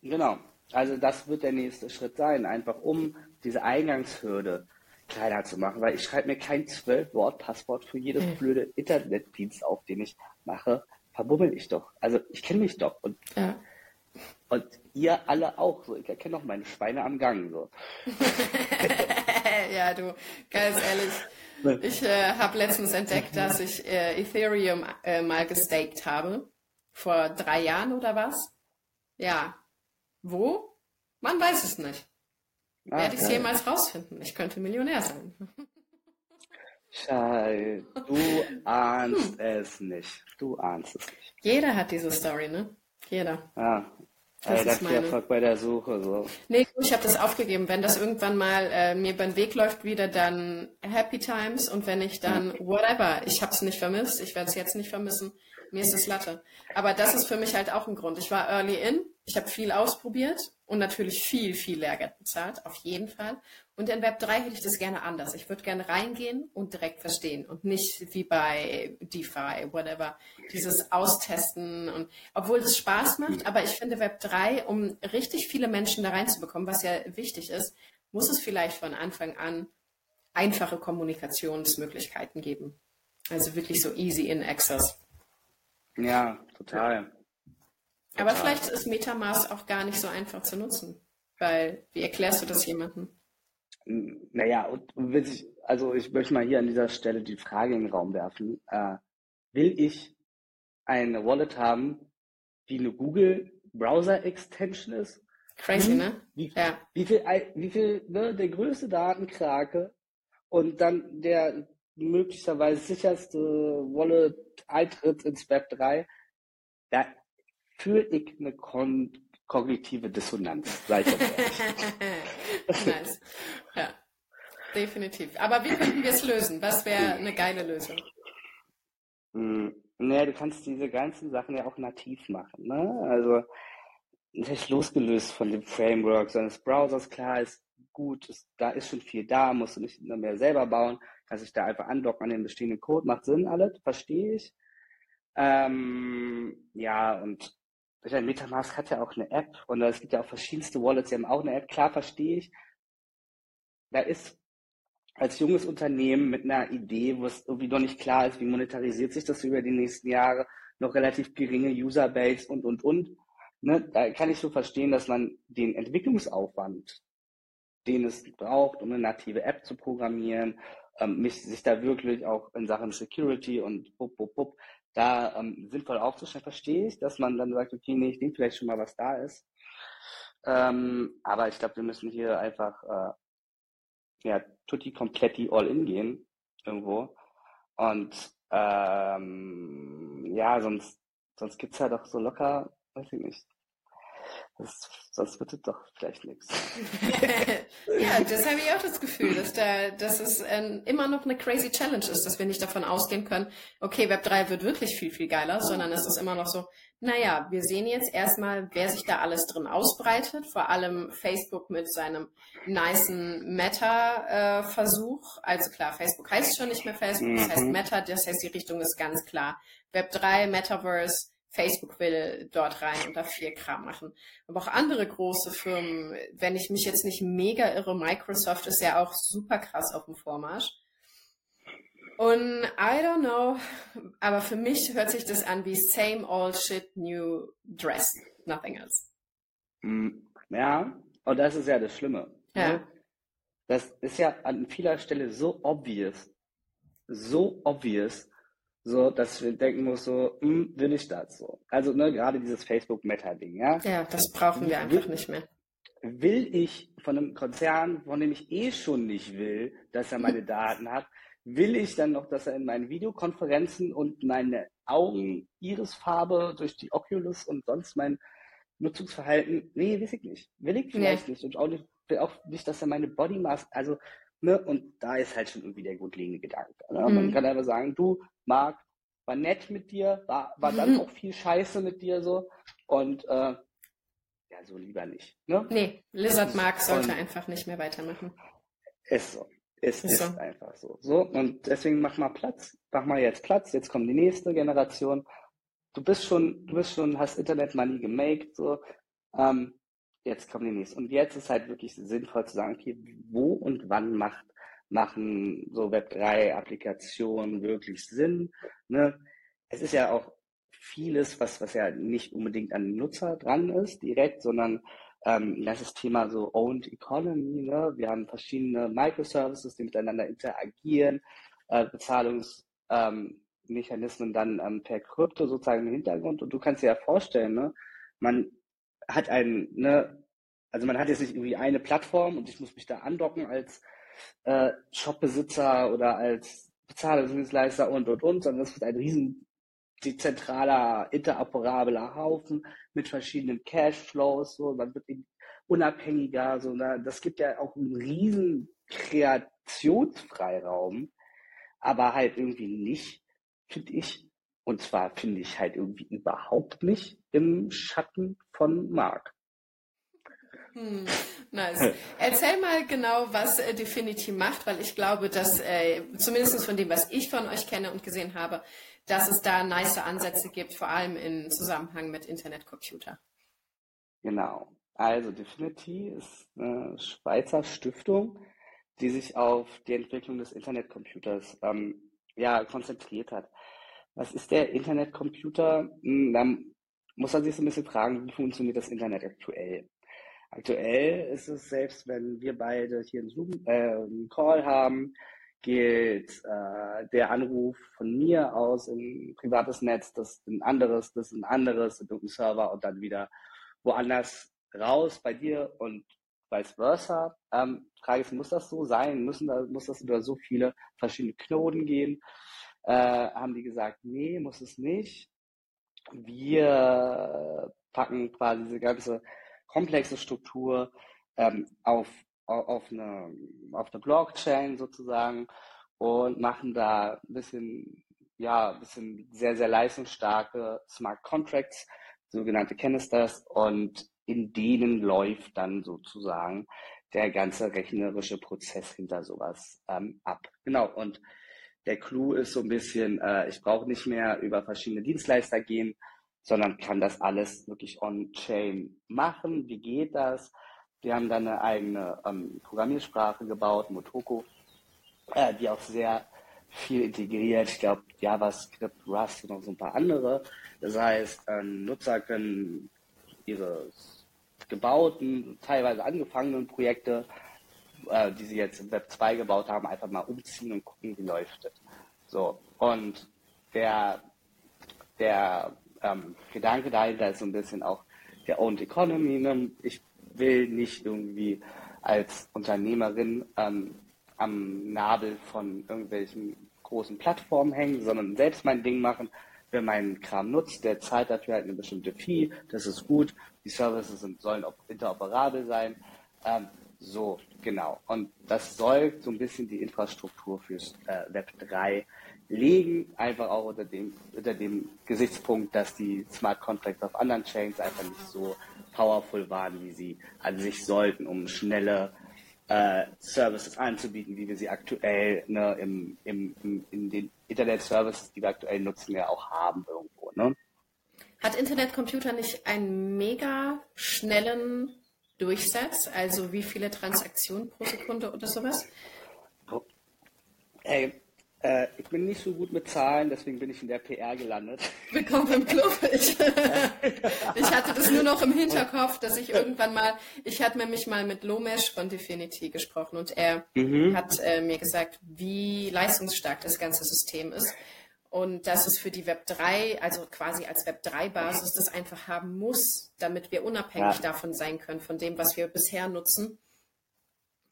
genau. Also das wird der nächste Schritt sein, einfach um diese Eingangshürde kleiner zu machen, weil ich schreibe mir kein Zwölf-Wort-Passwort für jedes mhm. blöde Internetdienst auf, den ich mache. Verbummel ich doch. Also ich kenne mich doch. Und, ja. und ihr alle auch. So. Ich erkenne doch meine Schweine am Gang. So. ja, du, ganz ehrlich. Ich äh, habe letztens entdeckt, dass ich äh, Ethereum äh, mal gestaked habe. Vor drei Jahren oder was? Ja. Wo? Man weiß es nicht. Werde ich es jemals rausfinden? Ich könnte Millionär sein. Scheiße, du ahnst hm. es nicht. Du ahnst es nicht. Jeder hat diese Story, ne? Jeder. Ja. Das Ey, ist meine... Erfolg bei der Suche. So. Nee, ich habe das aufgegeben. Wenn das irgendwann mal äh, mir beim Weg läuft wieder, dann Happy Times und wenn ich dann whatever. Ich habe es nicht vermisst. Ich werde es jetzt nicht vermissen. Mir ist es Latte. Aber das ist für mich halt auch ein Grund. Ich war early in. Ich habe viel ausprobiert und natürlich viel, viel Lehrgeld bezahlt, auf jeden Fall. Und in Web 3 hätte ich das gerne anders. Ich würde gerne reingehen und direkt verstehen und nicht wie bei DeFi, whatever, dieses Austesten und obwohl das Spaß macht, aber ich finde Web 3, um richtig viele Menschen da reinzubekommen, was ja wichtig ist, muss es vielleicht von Anfang an einfache Kommunikationsmöglichkeiten geben. Also wirklich so easy in access. Ja, total. Aber vielleicht ist Metamask auch gar nicht so einfach zu nutzen. Weil, wie erklärst du das jemandem? Naja, und ich, also ich möchte mal hier an dieser Stelle die Frage in den Raum werfen. Äh, will ich eine Wallet haben, die eine Google Browser Extension ist? Crazy, hm? ne? Wie, ja. wie viel, wie viel ne, der größte Datenkrake und dann der möglicherweise sicherste Wallet-Eintritt ins Web 3, da fühle ich eine kon kognitive Dissonanz, ich Nice. Ja, definitiv. Aber wie könnten wir es lösen? Was wäre eine geile Lösung? Hm, naja, du kannst diese ganzen Sachen ja auch nativ machen. Ne? Also nicht losgelöst von dem Framework seines Browsers. Klar ist gut, ist, da ist schon viel da, musst du nicht mehr selber bauen. Kannst dich da einfach andocken an den bestehenden Code. Macht Sinn alles, verstehe ich. Ähm, ja, und meine, Metamask hat ja auch eine App und es gibt ja auch verschiedenste Wallets, die haben auch eine App. Klar verstehe ich. Da ist als junges Unternehmen mit einer Idee, wo es irgendwie noch nicht klar ist, wie monetarisiert sich das über die nächsten Jahre, noch relativ geringe Userbase und, und, und. Ne, da kann ich so verstehen, dass man den Entwicklungsaufwand, den es braucht, um eine native App zu programmieren, ähm, mich, sich da wirklich auch in Sachen Security und bup, bup, bup, da ähm, sinnvoll aufzustellen, verstehe ich, dass man dann sagt, okay, nee, ich nehme vielleicht schon mal, was da ist. Ähm, aber ich glaube, wir müssen hier einfach äh, ja, tutti kompletti all in gehen irgendwo. Und ähm, ja, sonst, sonst gibt's ja doch so locker, weiß ich nicht, das, sonst wird es doch vielleicht nichts. ja, das habe ich auch das Gefühl, dass, da, dass es ähm, immer noch eine crazy Challenge ist, dass wir nicht davon ausgehen können, okay, Web 3 wird wirklich viel, viel geiler, sondern es ist immer noch so, naja, wir sehen jetzt erstmal, wer sich da alles drin ausbreitet, vor allem Facebook mit seinem nicen Meta-Versuch. also klar, Facebook heißt schon nicht mehr Facebook, das heißt mhm. Meta, das heißt, die Richtung ist ganz klar. Web 3, Metaverse, Facebook will dort rein und da viel Kram machen. Aber auch andere große Firmen, wenn ich mich jetzt nicht mega irre, Microsoft ist ja auch super krass auf dem Vormarsch. Und I don't know, aber für mich hört sich das an wie same old shit, new dress, nothing else. Mm, ja, und das ist ja das Schlimme. Ne? Ja. Das ist ja an vieler Stelle so obvious, so obvious, so, dass wir denken muss, so, hm, will ich das so? Also, ne, gerade dieses Facebook-Meta-Ding, ja? Ja, das brauchen wir einfach nicht mehr. Will ich von einem Konzern, von dem ich eh schon nicht will, dass er meine Daten hat, will ich dann noch, dass er in meinen Videokonferenzen und meine Augen, Irisfarbe durch die Oculus und sonst mein Nutzungsverhalten, nee, weiß ich nicht. Will ich vielleicht nee. nicht. Und auch nicht, will auch nicht, dass er meine Body Mass, also, ne, und da ist halt schon irgendwie der grundlegende Gedanke. Ne? Mhm. Man kann einfach sagen, du, Marc, war nett mit dir, war, war mhm. dann auch viel Scheiße mit dir so. Und äh, ja, so lieber nicht. Ne? Nee, Lizard Mark sollte einfach nicht mehr weitermachen. Ist so. Es ist, ist so. einfach so. So, und deswegen mach mal Platz. Mach mal jetzt Platz. Jetzt kommt die nächste Generation. Du bist schon, du bist schon, hast Internet Money gemaked, so. Ähm, jetzt kommt die nächste. Und jetzt ist halt wirklich sinnvoll zu sagen, okay, wo und wann macht, machen so Web3-Applikationen wirklich Sinn? Ne? Es ist ja auch vieles, was, was ja nicht unbedingt an den Nutzer dran ist, direkt, sondern ähm, das ist Thema so Owned Economy. Ne? Wir haben verschiedene Microservices, die miteinander interagieren, äh, Bezahlungsmechanismen ähm, dann ähm, per Krypto sozusagen im Hintergrund. Und du kannst dir ja vorstellen, ne? man hat ein, ne, also man hat jetzt nicht irgendwie eine Plattform und ich muss mich da andocken als äh, Shopbesitzer oder als Bezahlungsdienstleister und und und, sondern das ist ein riesen dezentraler, interoperabler Haufen mit verschiedenen Cashflows, so, man wird unabhängiger, so, na, das gibt ja auch einen riesen Kreationsfreiraum, aber halt irgendwie nicht, finde ich, und zwar finde ich halt irgendwie überhaupt nicht im Schatten von Mark. Hm, nice. Erzähl mal genau, was äh, Definity macht, weil ich glaube, dass äh, zumindest von dem, was ich von euch kenne und gesehen habe, dass es da nice Ansätze gibt, vor allem im Zusammenhang mit Internetcomputer. Genau. Also Definity ist eine Schweizer Stiftung, die sich auf die Entwicklung des Internetcomputers ähm, ja, konzentriert hat. Was ist der Internetcomputer? Hm, muss man sich so ein bisschen fragen, wie funktioniert das Internet aktuell? Aktuell ist es selbst, wenn wir beide hier einen Zoom, äh, einen Call haben, geht äh, der Anruf von mir aus in ein privates Netz, das ein anderes, das ein anderes, in irgendeinen Server und dann wieder woanders raus bei dir und vice versa. Ähm, Frage ist, muss das so sein? Müssen da, muss das über so viele verschiedene Knoten gehen? Äh, haben die gesagt, nee, muss es nicht. Wir packen quasi diese ganze komplexe Struktur ähm, auf auf eine, auf eine Blockchain sozusagen und machen da ein bisschen, ja, ein bisschen sehr, sehr leistungsstarke Smart Contracts, sogenannte Canisters, und in denen läuft dann sozusagen der ganze rechnerische Prozess hinter sowas ähm, ab. Genau, und der Clou ist so ein bisschen, äh, ich brauche nicht mehr über verschiedene Dienstleister gehen, sondern kann das alles wirklich on-chain machen. Wie geht das? Wir haben dann eine eigene ähm, Programmiersprache gebaut, Motoko, äh, die auch sehr viel integriert. Ich glaube, JavaScript, Rust und noch so ein paar andere. Das heißt, ähm, Nutzer können ihre gebauten, teilweise angefangenen Projekte, äh, die sie jetzt im Web 2 gebaut haben, einfach mal umziehen und gucken, wie läuft es. So, und der, der ähm, Gedanke dahinter ist so ein bisschen auch der Owned Economy. Ne? Ich will nicht irgendwie als Unternehmerin ähm, am Nabel von irgendwelchen großen Plattformen hängen, sondern selbst mein Ding machen. Wer meinen Kram nutzt, der zahlt dafür halt eine bestimmte Fee. Das ist gut. Die Services sind, sollen interoperabel sein. Ähm, so, genau. Und das soll so ein bisschen die Infrastruktur fürs äh, Web 3 legen, einfach auch unter dem, unter dem Gesichtspunkt, dass die Smart Contracts auf anderen Chains einfach nicht so powerful waren, wie sie an sich sollten, um schnelle äh, Services anzubieten, wie wir sie aktuell ne, im, im, im, in den Internet-Services, die wir aktuell nutzen, ja auch haben irgendwo. Ne? Hat Internetcomputer nicht einen mega schnellen Durchsatz? Also wie viele Transaktionen pro Sekunde oder sowas? Ey, äh, ich bin nicht so gut mit Zahlen, deswegen bin ich in der PR gelandet. Willkommen im Club. Ich, ich hatte das nur noch im Hinterkopf, dass ich irgendwann mal, ich hatte nämlich mal mit Lomesh von Definity gesprochen und er mhm. hat äh, mir gesagt, wie leistungsstark das ganze System ist. Und dass es für die Web 3, also quasi als Web 3 Basis, das einfach haben muss, damit wir unabhängig ja. davon sein können, von dem, was wir bisher nutzen.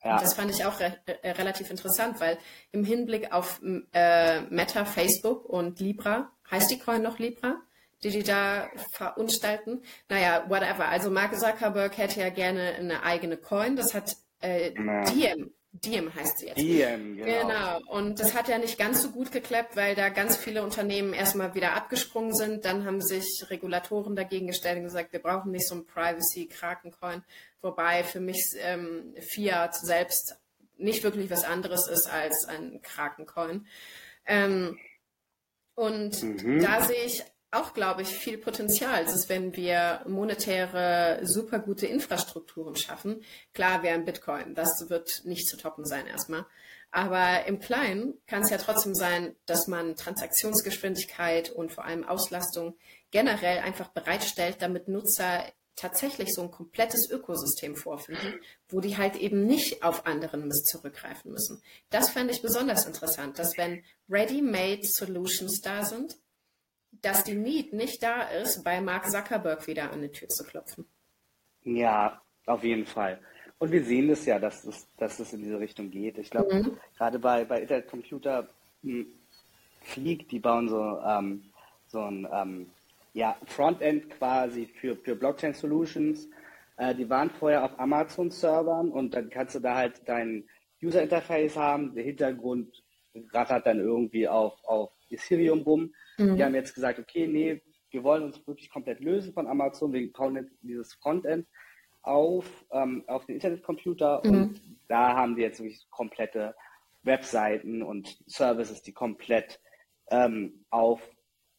Ja. Und das fand ich auch re äh, relativ interessant, weil im Hinblick auf äh, Meta, Facebook und Libra, heißt die Coin noch Libra? die die da verunstalten. Naja, whatever. Also Mark Zuckerberg hätte ja gerne eine eigene Coin. Das hat äh, Diem. Diem heißt sie jetzt. Diem, genau. Genau. Und das hat ja nicht ganz so gut geklappt, weil da ganz viele Unternehmen erstmal wieder abgesprungen sind. Dann haben sich Regulatoren dagegen gestellt und gesagt, wir brauchen nicht so ein Privacy-Krakencoin. Wobei für mich ähm, Fiat selbst nicht wirklich was anderes ist als ein Krakencoin. Ähm, und mhm. da sehe ich auch, glaube ich, viel Potenzial. Ist, wenn wir monetäre, super gute Infrastrukturen schaffen. Klar, wir haben Bitcoin. Das wird nicht zu toppen sein erstmal. Aber im Kleinen kann es ja trotzdem sein, dass man Transaktionsgeschwindigkeit und vor allem Auslastung generell einfach bereitstellt, damit Nutzer tatsächlich so ein komplettes Ökosystem vorfinden, wo die halt eben nicht auf anderen Mist zurückgreifen müssen. Das fände ich besonders interessant, dass wenn ready-made Solutions da sind, dass die Need nicht da ist, bei Mark Zuckerberg wieder an die Tür zu klopfen. Ja, auf jeden Fall. Und wir sehen es ja, dass es, dass es in diese Richtung geht. Ich glaube, mhm. gerade bei, bei Internet Computer hm, fliegt, die bauen so, ähm, so ein ähm, ja, Frontend quasi für, für Blockchain Solutions. Äh, die waren vorher auf Amazon-Servern und dann kannst du da halt dein User Interface haben. Der Hintergrund rattert dann irgendwie auf, auf Ethereum rum. Mhm. Die haben jetzt gesagt, okay, nee, wir wollen uns wirklich komplett lösen von Amazon. Wir bauen jetzt dieses Frontend auf, ähm, auf den Internetcomputer mhm. und da haben wir jetzt wirklich komplette Webseiten und Services, die komplett ähm, auf,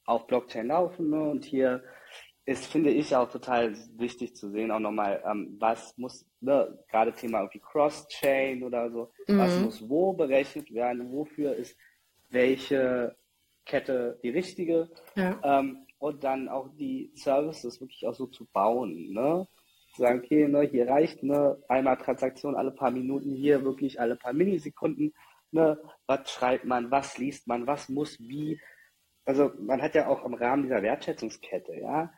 auf Blockchain laufen. Ne? Und hier ist, finde ich, auch total wichtig zu sehen, auch nochmal, ähm, was muss, ne, gerade Thema irgendwie Cross-Chain oder so, mhm. was muss wo berechnet werden, wofür ist welche Kette die richtige. Ja. Ähm, und dann auch die Services wirklich auch so zu bauen, ne? Zu sagen, okay, ne, hier reicht ne, einmal Transaktion alle paar Minuten, hier wirklich alle paar Millisekunden, ne, was schreibt man, was liest man, was muss wie. Also man hat ja auch im Rahmen dieser Wertschätzungskette, ja,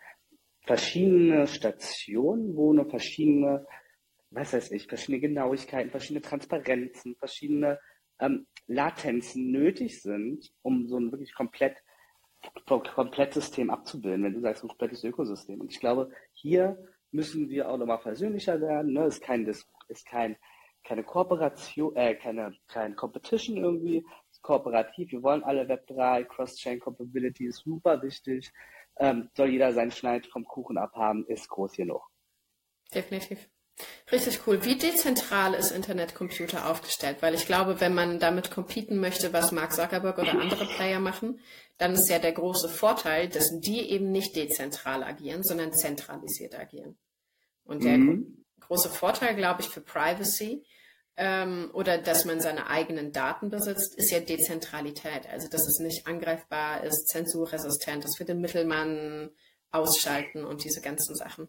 verschiedene Stationen, wo eine verschiedene, was weiß ich, verschiedene Genauigkeiten, verschiedene Transparenzen, verschiedene ähm, Latenzen nötig sind, um so ein wirklich komplett Komplettsystem abzubilden, wenn du sagst, ein komplettes Ökosystem. Und ich glaube, hier müssen wir auch nochmal persönlicher werden. Ne? Ist kein, ist kein, keine Kooperation, äh, keine, kein Competition irgendwie. Ist kooperativ. Wir wollen alle Web3, Cross-Chain Compatibility ist super wichtig. Ähm, soll jeder seinen Schneid vom Kuchen abhaben, ist groß genug. Definitiv. Richtig cool. Wie dezentral ist Internetcomputer aufgestellt? Weil ich glaube, wenn man damit competen möchte, was Mark Zuckerberg oder andere Player machen, dann ist ja der große Vorteil, dass die eben nicht dezentral agieren, sondern zentralisiert agieren. Und der mhm. große Vorteil, glaube ich, für Privacy ähm, oder dass man seine eigenen Daten besitzt, ist ja Dezentralität. Also dass es nicht angreifbar ist, zensurresistent, dass wir den Mittelmann ausschalten und diese ganzen Sachen.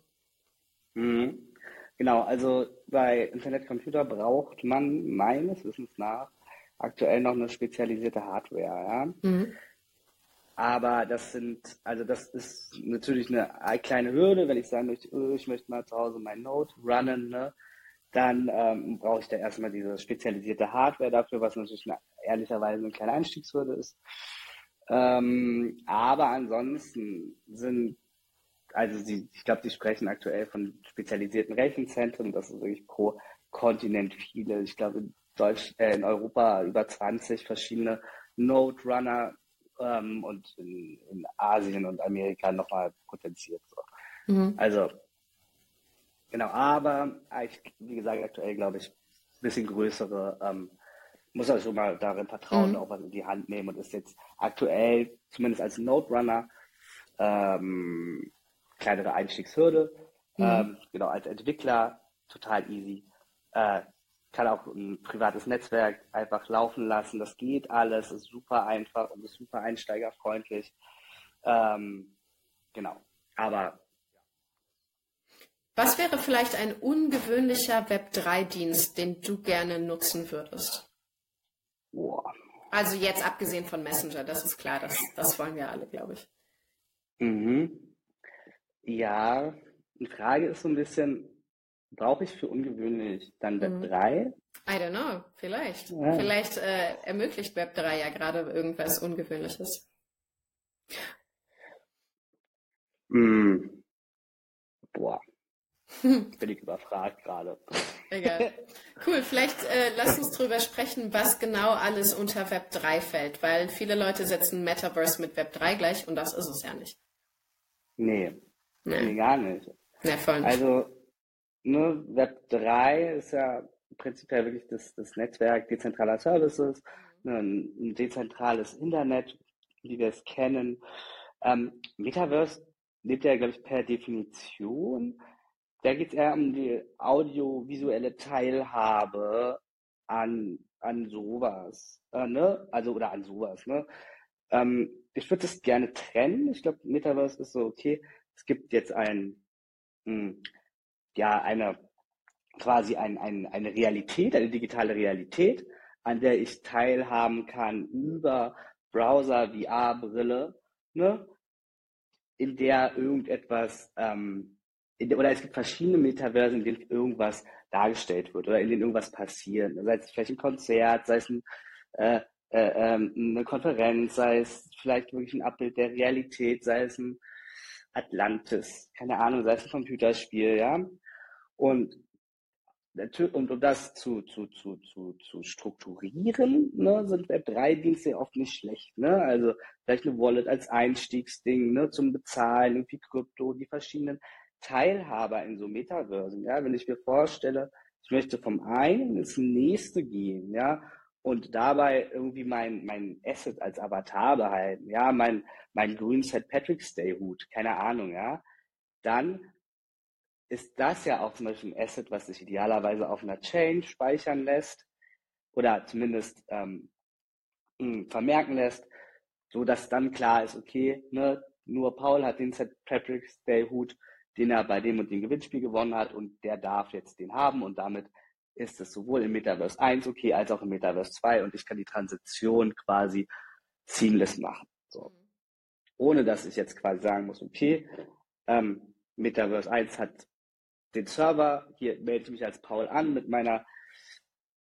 Mhm. Genau, also bei Internetcomputer braucht man meines Wissens nach aktuell noch eine spezialisierte Hardware, ja. Mhm. Aber das sind, also das ist natürlich eine kleine Hürde, wenn ich sagen möchte, oh, ich möchte mal zu Hause mein Node runnen, ne? dann ähm, brauche ich da erstmal diese spezialisierte Hardware dafür, was natürlich eine, ehrlicherweise eine kleine Einstiegshürde ist. Ähm, aber ansonsten sind also sie, ich glaube, sie sprechen aktuell von spezialisierten Rechenzentren. Das ist wirklich pro Kontinent viele. Ich glaube, in, Deutsch, äh, in Europa über 20 verschiedene Node Runner ähm, und in, in, Asien und Amerika nochmal potenziert. So. Mhm. Also, genau, aber ich, wie gesagt, aktuell glaube ich, ein bisschen größere, ähm, muss also schon mal darin vertrauen, mhm. auch was in die Hand nehmen und ist jetzt aktuell, zumindest als Node Runner, ähm, kleinere Einstiegshürde. Mhm. Ähm, genau, als Entwickler total easy. Äh, kann auch ein privates Netzwerk einfach laufen lassen. Das geht alles, ist super einfach und ist super einsteigerfreundlich. Ähm, genau. Aber was wäre vielleicht ein ungewöhnlicher Web3-Dienst, den du gerne nutzen würdest? Boah. Also jetzt abgesehen von Messenger, das ist klar, das, das wollen wir alle, glaube ich. Mhm. Ja, die Frage ist so ein bisschen, brauche ich für ungewöhnlich dann Web mhm. 3? I don't know, vielleicht. Ja. Vielleicht äh, ermöglicht Web 3 ja gerade irgendwas Ungewöhnliches. Mm. Boah. Bin ich überfragt gerade. Egal. Cool, vielleicht äh, lass uns drüber sprechen, was genau alles unter Web 3 fällt, weil viele Leute setzen Metaverse mit Web 3 gleich und das ist es ja nicht. Nee, nee, nee gar nicht. Nee, voll nicht. Also, ne, Web 3 ist ja prinzipiell wirklich das, das Netzwerk dezentraler Services, ne, ein dezentrales Internet, wie wir es kennen. Ähm, Metaverse lebt ja, glaube ich, per Definition da geht es eher um die audiovisuelle Teilhabe an, an sowas. Äh, ne? Also, oder an sowas. Ne? Ähm, ich würde das gerne trennen. Ich glaube, Metaverse ist so, okay, es gibt jetzt ein, hm, ja, eine, quasi ein, ein, eine Realität, eine digitale Realität, an der ich teilhaben kann über Browser, VR-Brille, ne? in der irgendetwas ähm, oder es gibt verschiedene Metaversen, in denen irgendwas dargestellt wird oder in denen irgendwas passiert. Sei es vielleicht ein Konzert, sei es ein, äh, äh, ähm, eine Konferenz, sei es vielleicht wirklich ein Abbild der Realität, sei es ein Atlantis, keine Ahnung, sei es ein Computerspiel, ja. Und, und um das zu, zu, zu, zu, zu strukturieren, ne, sind Web3-Dienste oft nicht schlecht. Ne? Also vielleicht eine Wallet als Einstiegsding ne, zum Bezahlen, irgendwie Krypto, die verschiedenen Teilhaber in so Metaversen. Ja, wenn ich mir vorstelle, ich möchte vom einen ins nächste gehen, ja, und dabei irgendwie mein, mein Asset als Avatar behalten, ja, mein, mein grünen St. Patrick's Day Hut, keine Ahnung, ja, dann ist das ja auch zum Beispiel ein Asset, was sich idealerweise auf einer Chain speichern lässt oder zumindest ähm, hm, vermerken lässt, so dass dann klar ist, okay, ne, nur Paul hat den St. Patrick's Day Hut, den er bei dem und dem Gewinnspiel gewonnen hat und der darf jetzt den haben und damit ist es sowohl im Metaverse 1 okay als auch im Metaverse 2 und ich kann die Transition quasi seamless machen. So. Mhm. Ohne dass ich jetzt quasi sagen muss, okay, ähm, Metaverse 1 hat den Server, hier melde ich mich als Paul an mit meiner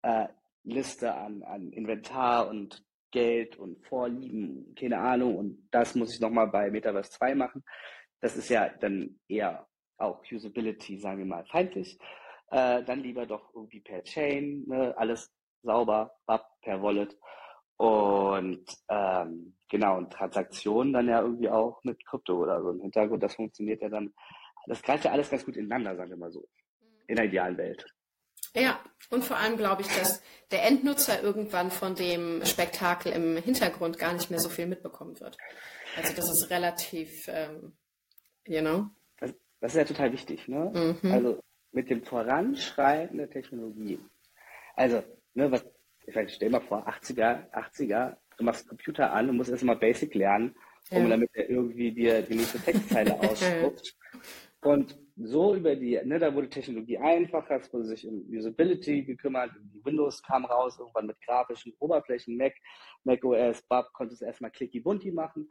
äh, Liste an, an Inventar und Geld und Vorlieben, keine Ahnung, und das muss ich nochmal bei Metaverse 2 machen das ist ja dann eher auch Usability, sagen wir mal, feindlich. Äh, dann lieber doch irgendwie per Chain, ne? alles sauber, per Wallet. Und ähm, genau, und Transaktionen dann ja irgendwie auch mit Krypto oder so im Hintergrund, das funktioniert ja dann, das greift ja alles ganz gut ineinander, sagen wir mal so, in der idealen Welt. Ja, und vor allem glaube ich, dass der Endnutzer irgendwann von dem Spektakel im Hintergrund gar nicht mehr so viel mitbekommen wird. Also das ist relativ ähm, You know? Das, das ist ja total wichtig, ne? Mhm. Also mit dem Voranschreiten der Technologie. Also, ne, was, ich meine, stell mal vor, 80er, 80er, du machst Computer an und musst erstmal Basic lernen, um ja. damit er irgendwie dir die nächste Textzeile ausspuckt. Und so über die, ne, da wurde Technologie einfacher, es wurde sich um Usability gekümmert, Windows kam raus, irgendwann mit grafischen Oberflächen, Mac, Mac OS, Bub, konntest erstmal Clicky Bunti machen.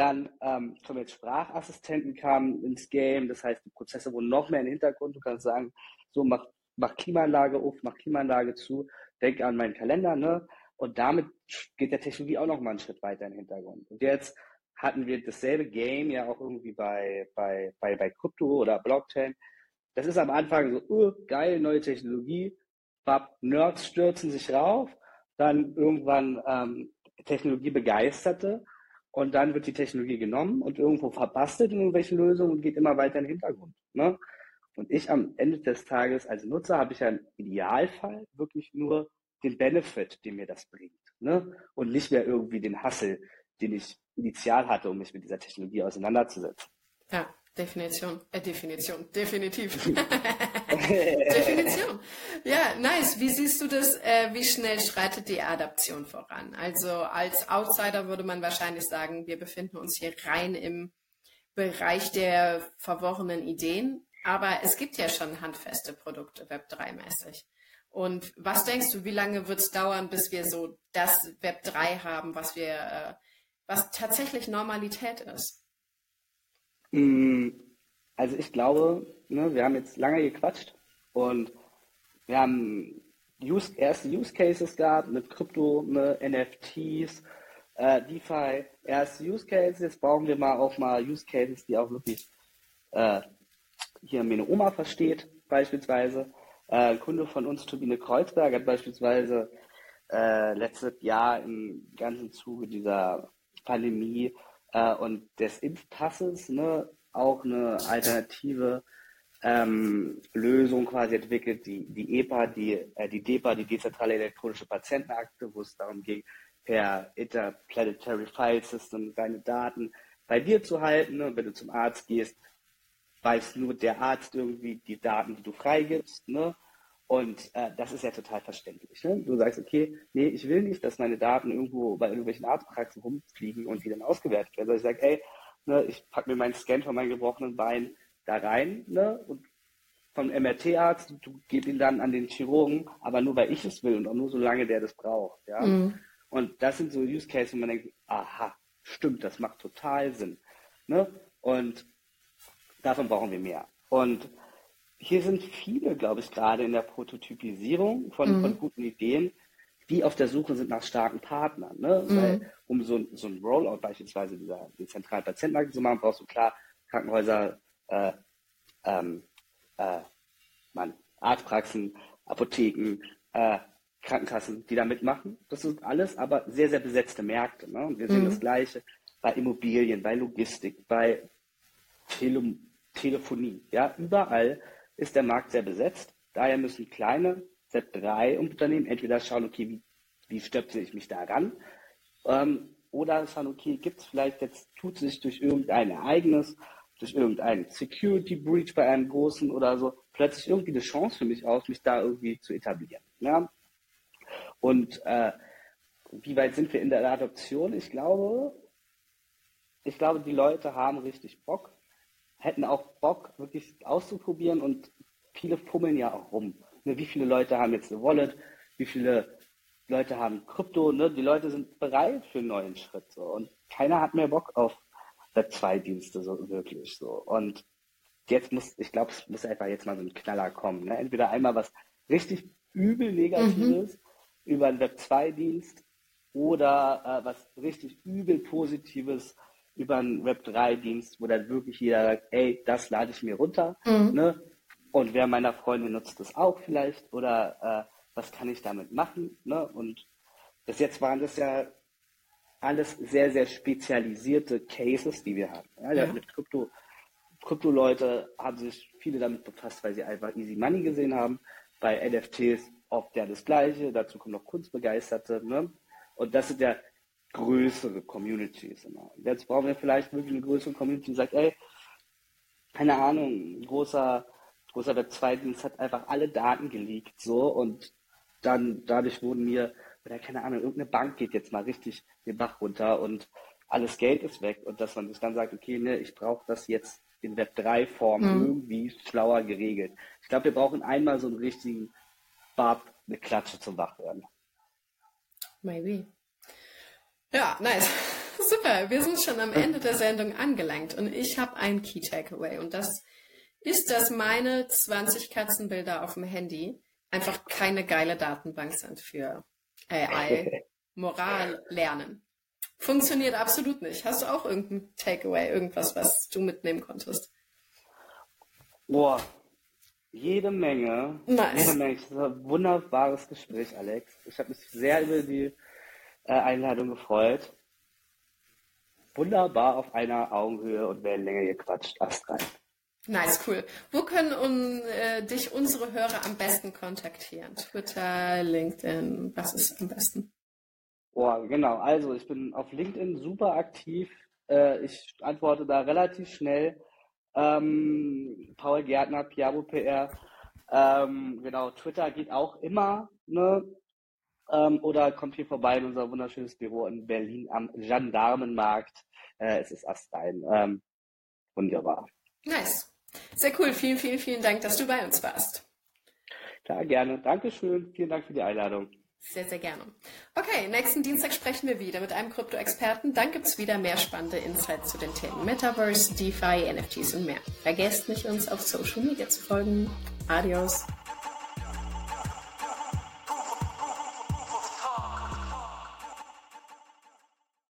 Dann ähm, kommen jetzt Sprachassistenten kamen ins Game, das heißt, die Prozesse wurden noch mehr in den Hintergrund. Du kannst sagen, so mach, mach Klimaanlage auf, mach Klimaanlage zu, denk an meinen Kalender, ne? Und damit geht der Technologie auch noch mal einen Schritt weiter in den Hintergrund. Und jetzt hatten wir dasselbe Game ja auch irgendwie bei, bei, bei, bei Krypto oder Blockchain. Das ist am Anfang so, uh, geil, neue Technologie, Bab, Nerds stürzen sich rauf, dann irgendwann ähm, Technologie begeisterte und dann wird die Technologie genommen und irgendwo verbastelt in irgendwelchen Lösungen und geht immer weiter in den Hintergrund. Ne? Und ich am Ende des Tages als Nutzer habe ich ja im Idealfall wirklich nur den Benefit, den mir das bringt. Ne? Und nicht mehr irgendwie den Hassel, den ich initial hatte, um mich mit dieser Technologie auseinanderzusetzen. Ja, Definition, äh, Definition, definitiv. Definition. Ja, nice. Wie siehst du das? Äh, wie schnell schreitet die Adaption voran? Also als Outsider würde man wahrscheinlich sagen, wir befinden uns hier rein im Bereich der verworrenen Ideen. Aber es gibt ja schon handfeste Produkte, Web3-mäßig. Und was denkst du, wie lange wird es dauern, bis wir so das Web 3 haben, was wir, äh, was tatsächlich Normalität ist? Mm, also ich glaube, ne, wir haben jetzt lange gequatscht und wir haben Use, erste Use Cases gehabt mit Krypto, ne, NFTs, äh, DeFi, erste Use Cases. Jetzt brauchen wir mal auch mal Use Cases, die auch wirklich äh, hier meine Oma versteht, beispielsweise. Äh, ein Kunde von uns, Turbine Kreuzberg, hat beispielsweise äh, letztes Jahr im ganzen Zuge dieser Pandemie äh, und des Impfpasses ne, auch eine alternative ähm, Lösung quasi entwickelt, die, die EPA, die, äh, die DEPA, die dezentrale elektronische Patientenakte, wo es darum ging, per Interplanetary File System deine Daten bei dir zu halten. Ne? Wenn du zum Arzt gehst, weiß nur der Arzt irgendwie die Daten, die du freigibst. Ne? Und äh, das ist ja total verständlich. Ne? Du sagst, okay, nee, ich will nicht, dass meine Daten irgendwo bei irgendwelchen Arztpraxen rumfliegen und die dann ausgewertet werden. Also ich sage, ey, ne, ich packe mir meinen Scan von meinem gebrochenen Bein da rein ne, und vom MRT-Arzt, du gibst ihn dann an den Chirurgen, aber nur weil ich es will und auch nur so lange der das braucht. Ja? Mhm. Und das sind so Use Cases, wo man denkt, aha, stimmt, das macht total Sinn. Ne? Und davon brauchen wir mehr. Und hier sind viele, glaube ich, gerade in der Prototypisierung von, mhm. von guten Ideen, die auf der Suche sind nach starken Partnern. Ne? Mhm. Weil, um so, so ein Rollout beispielsweise dieser die zentralen Patientenmarkt zu machen, brauchst du klar Krankenhäuser, äh, ähm, äh, man, Arztpraxen, Apotheken, äh, Krankenkassen, die da mitmachen. Das sind alles aber sehr, sehr besetzte Märkte. Ne? Und wir sehen mhm. das Gleiche bei Immobilien, bei Logistik, bei Tele Telefonie. Ja, überall ist der Markt sehr besetzt. Daher müssen kleine Z3-Unternehmen entweder schauen, okay, wie, wie stöpsel ich mich da ran? Ähm, oder schauen, okay, gibt es vielleicht jetzt, tut sich durch irgendein Ereignis, durch irgendeinen Security Breach bei einem großen oder so, plötzlich irgendwie eine Chance für mich aus, mich da irgendwie zu etablieren. Ja? Und äh, wie weit sind wir in der Adoption? Ich glaube, ich glaube, die Leute haben richtig Bock, hätten auch Bock, wirklich auszuprobieren und viele fummeln ja auch rum. Ne, wie viele Leute haben jetzt eine Wallet? Wie viele Leute haben Krypto? Ne? Die Leute sind bereit für einen neuen Schritt. So. Und keiner hat mehr Bock auf Web2-Dienste so wirklich. So. Und jetzt muss, ich glaube, es muss einfach jetzt mal so ein Knaller kommen. Ne? Entweder einmal was richtig übel Negatives mhm. über einen Web2-Dienst oder äh, was richtig übel Positives über einen Web3-Dienst, wo dann wirklich jeder sagt, ey, das lade ich mir runter. Mhm. Ne? Und wer meiner Freunde nutzt das auch vielleicht oder äh, was kann ich damit machen? Ne? Und bis jetzt waren das ja alles sehr, sehr spezialisierte Cases, die wir haben. Ja, ja. Mit Krypto, Krypto-Leute haben sich viele damit befasst, weil sie einfach Easy Money gesehen haben. Bei NFTs oft ja das Gleiche. Dazu kommen noch Kunstbegeisterte. Ne? Und das sind ja größere Communities. Immer. Jetzt brauchen wir vielleicht wirklich eine größere Community, die sagt, ey, keine Ahnung, ein großer, großer Web2-Dienst hat einfach alle Daten geleakt, so, und dann, dadurch wurden mir, oder keine Ahnung, irgendeine Bank geht jetzt mal richtig den Bach runter und alles Geld ist weg und dass man sich dann sagt, okay, ne, ich brauche das jetzt in Web3-Form mhm. irgendwie schlauer geregelt. Ich glaube, wir brauchen einmal so einen richtigen Bab, eine Klatsche zum Wachwerden. Maybe. Ja, nice. Super, wir sind schon am Ende der Sendung angelangt und ich habe ein Key Takeaway und das ist, dass meine 20 Katzenbilder auf dem Handy einfach keine geile Datenbank sind für AI Moral lernen. Funktioniert absolut nicht. Hast du auch irgendein Takeaway, irgendwas, was du mitnehmen konntest? Boah, jede Menge. Nice. Jede Menge. Das war ein wunderbares Gespräch, Alex. Ich habe mich sehr über die äh, Einladung gefreut. Wunderbar auf einer Augenhöhe und Wellenlänge gequatscht. Ast rein. Nice, cool. Wo können un, äh, dich unsere Hörer am besten kontaktieren? Twitter, LinkedIn, was ist am besten? Boah, genau. Also ich bin auf LinkedIn super aktiv. Äh, ich antworte da relativ schnell. Ähm, Paul Gärtner, Piabo PR. Ähm, genau, Twitter geht auch immer. Ne? Ähm, oder kommt hier vorbei in unser wunderschönes Büro in Berlin am Gendarmenmarkt. Äh, es ist Astein. Ähm, wunderbar. Nice. Sehr cool. Vielen, vielen, vielen Dank, dass du bei uns warst. Klar, gerne. Dankeschön. Vielen Dank für die Einladung. Sehr, sehr gerne. Okay, nächsten Dienstag sprechen wir wieder mit einem Krypto-Experten. Dann gibt's wieder mehr spannende Insights zu den Themen Metaverse, DeFi, NFTs und mehr. Vergesst nicht, uns auf Social Media zu folgen. Adios.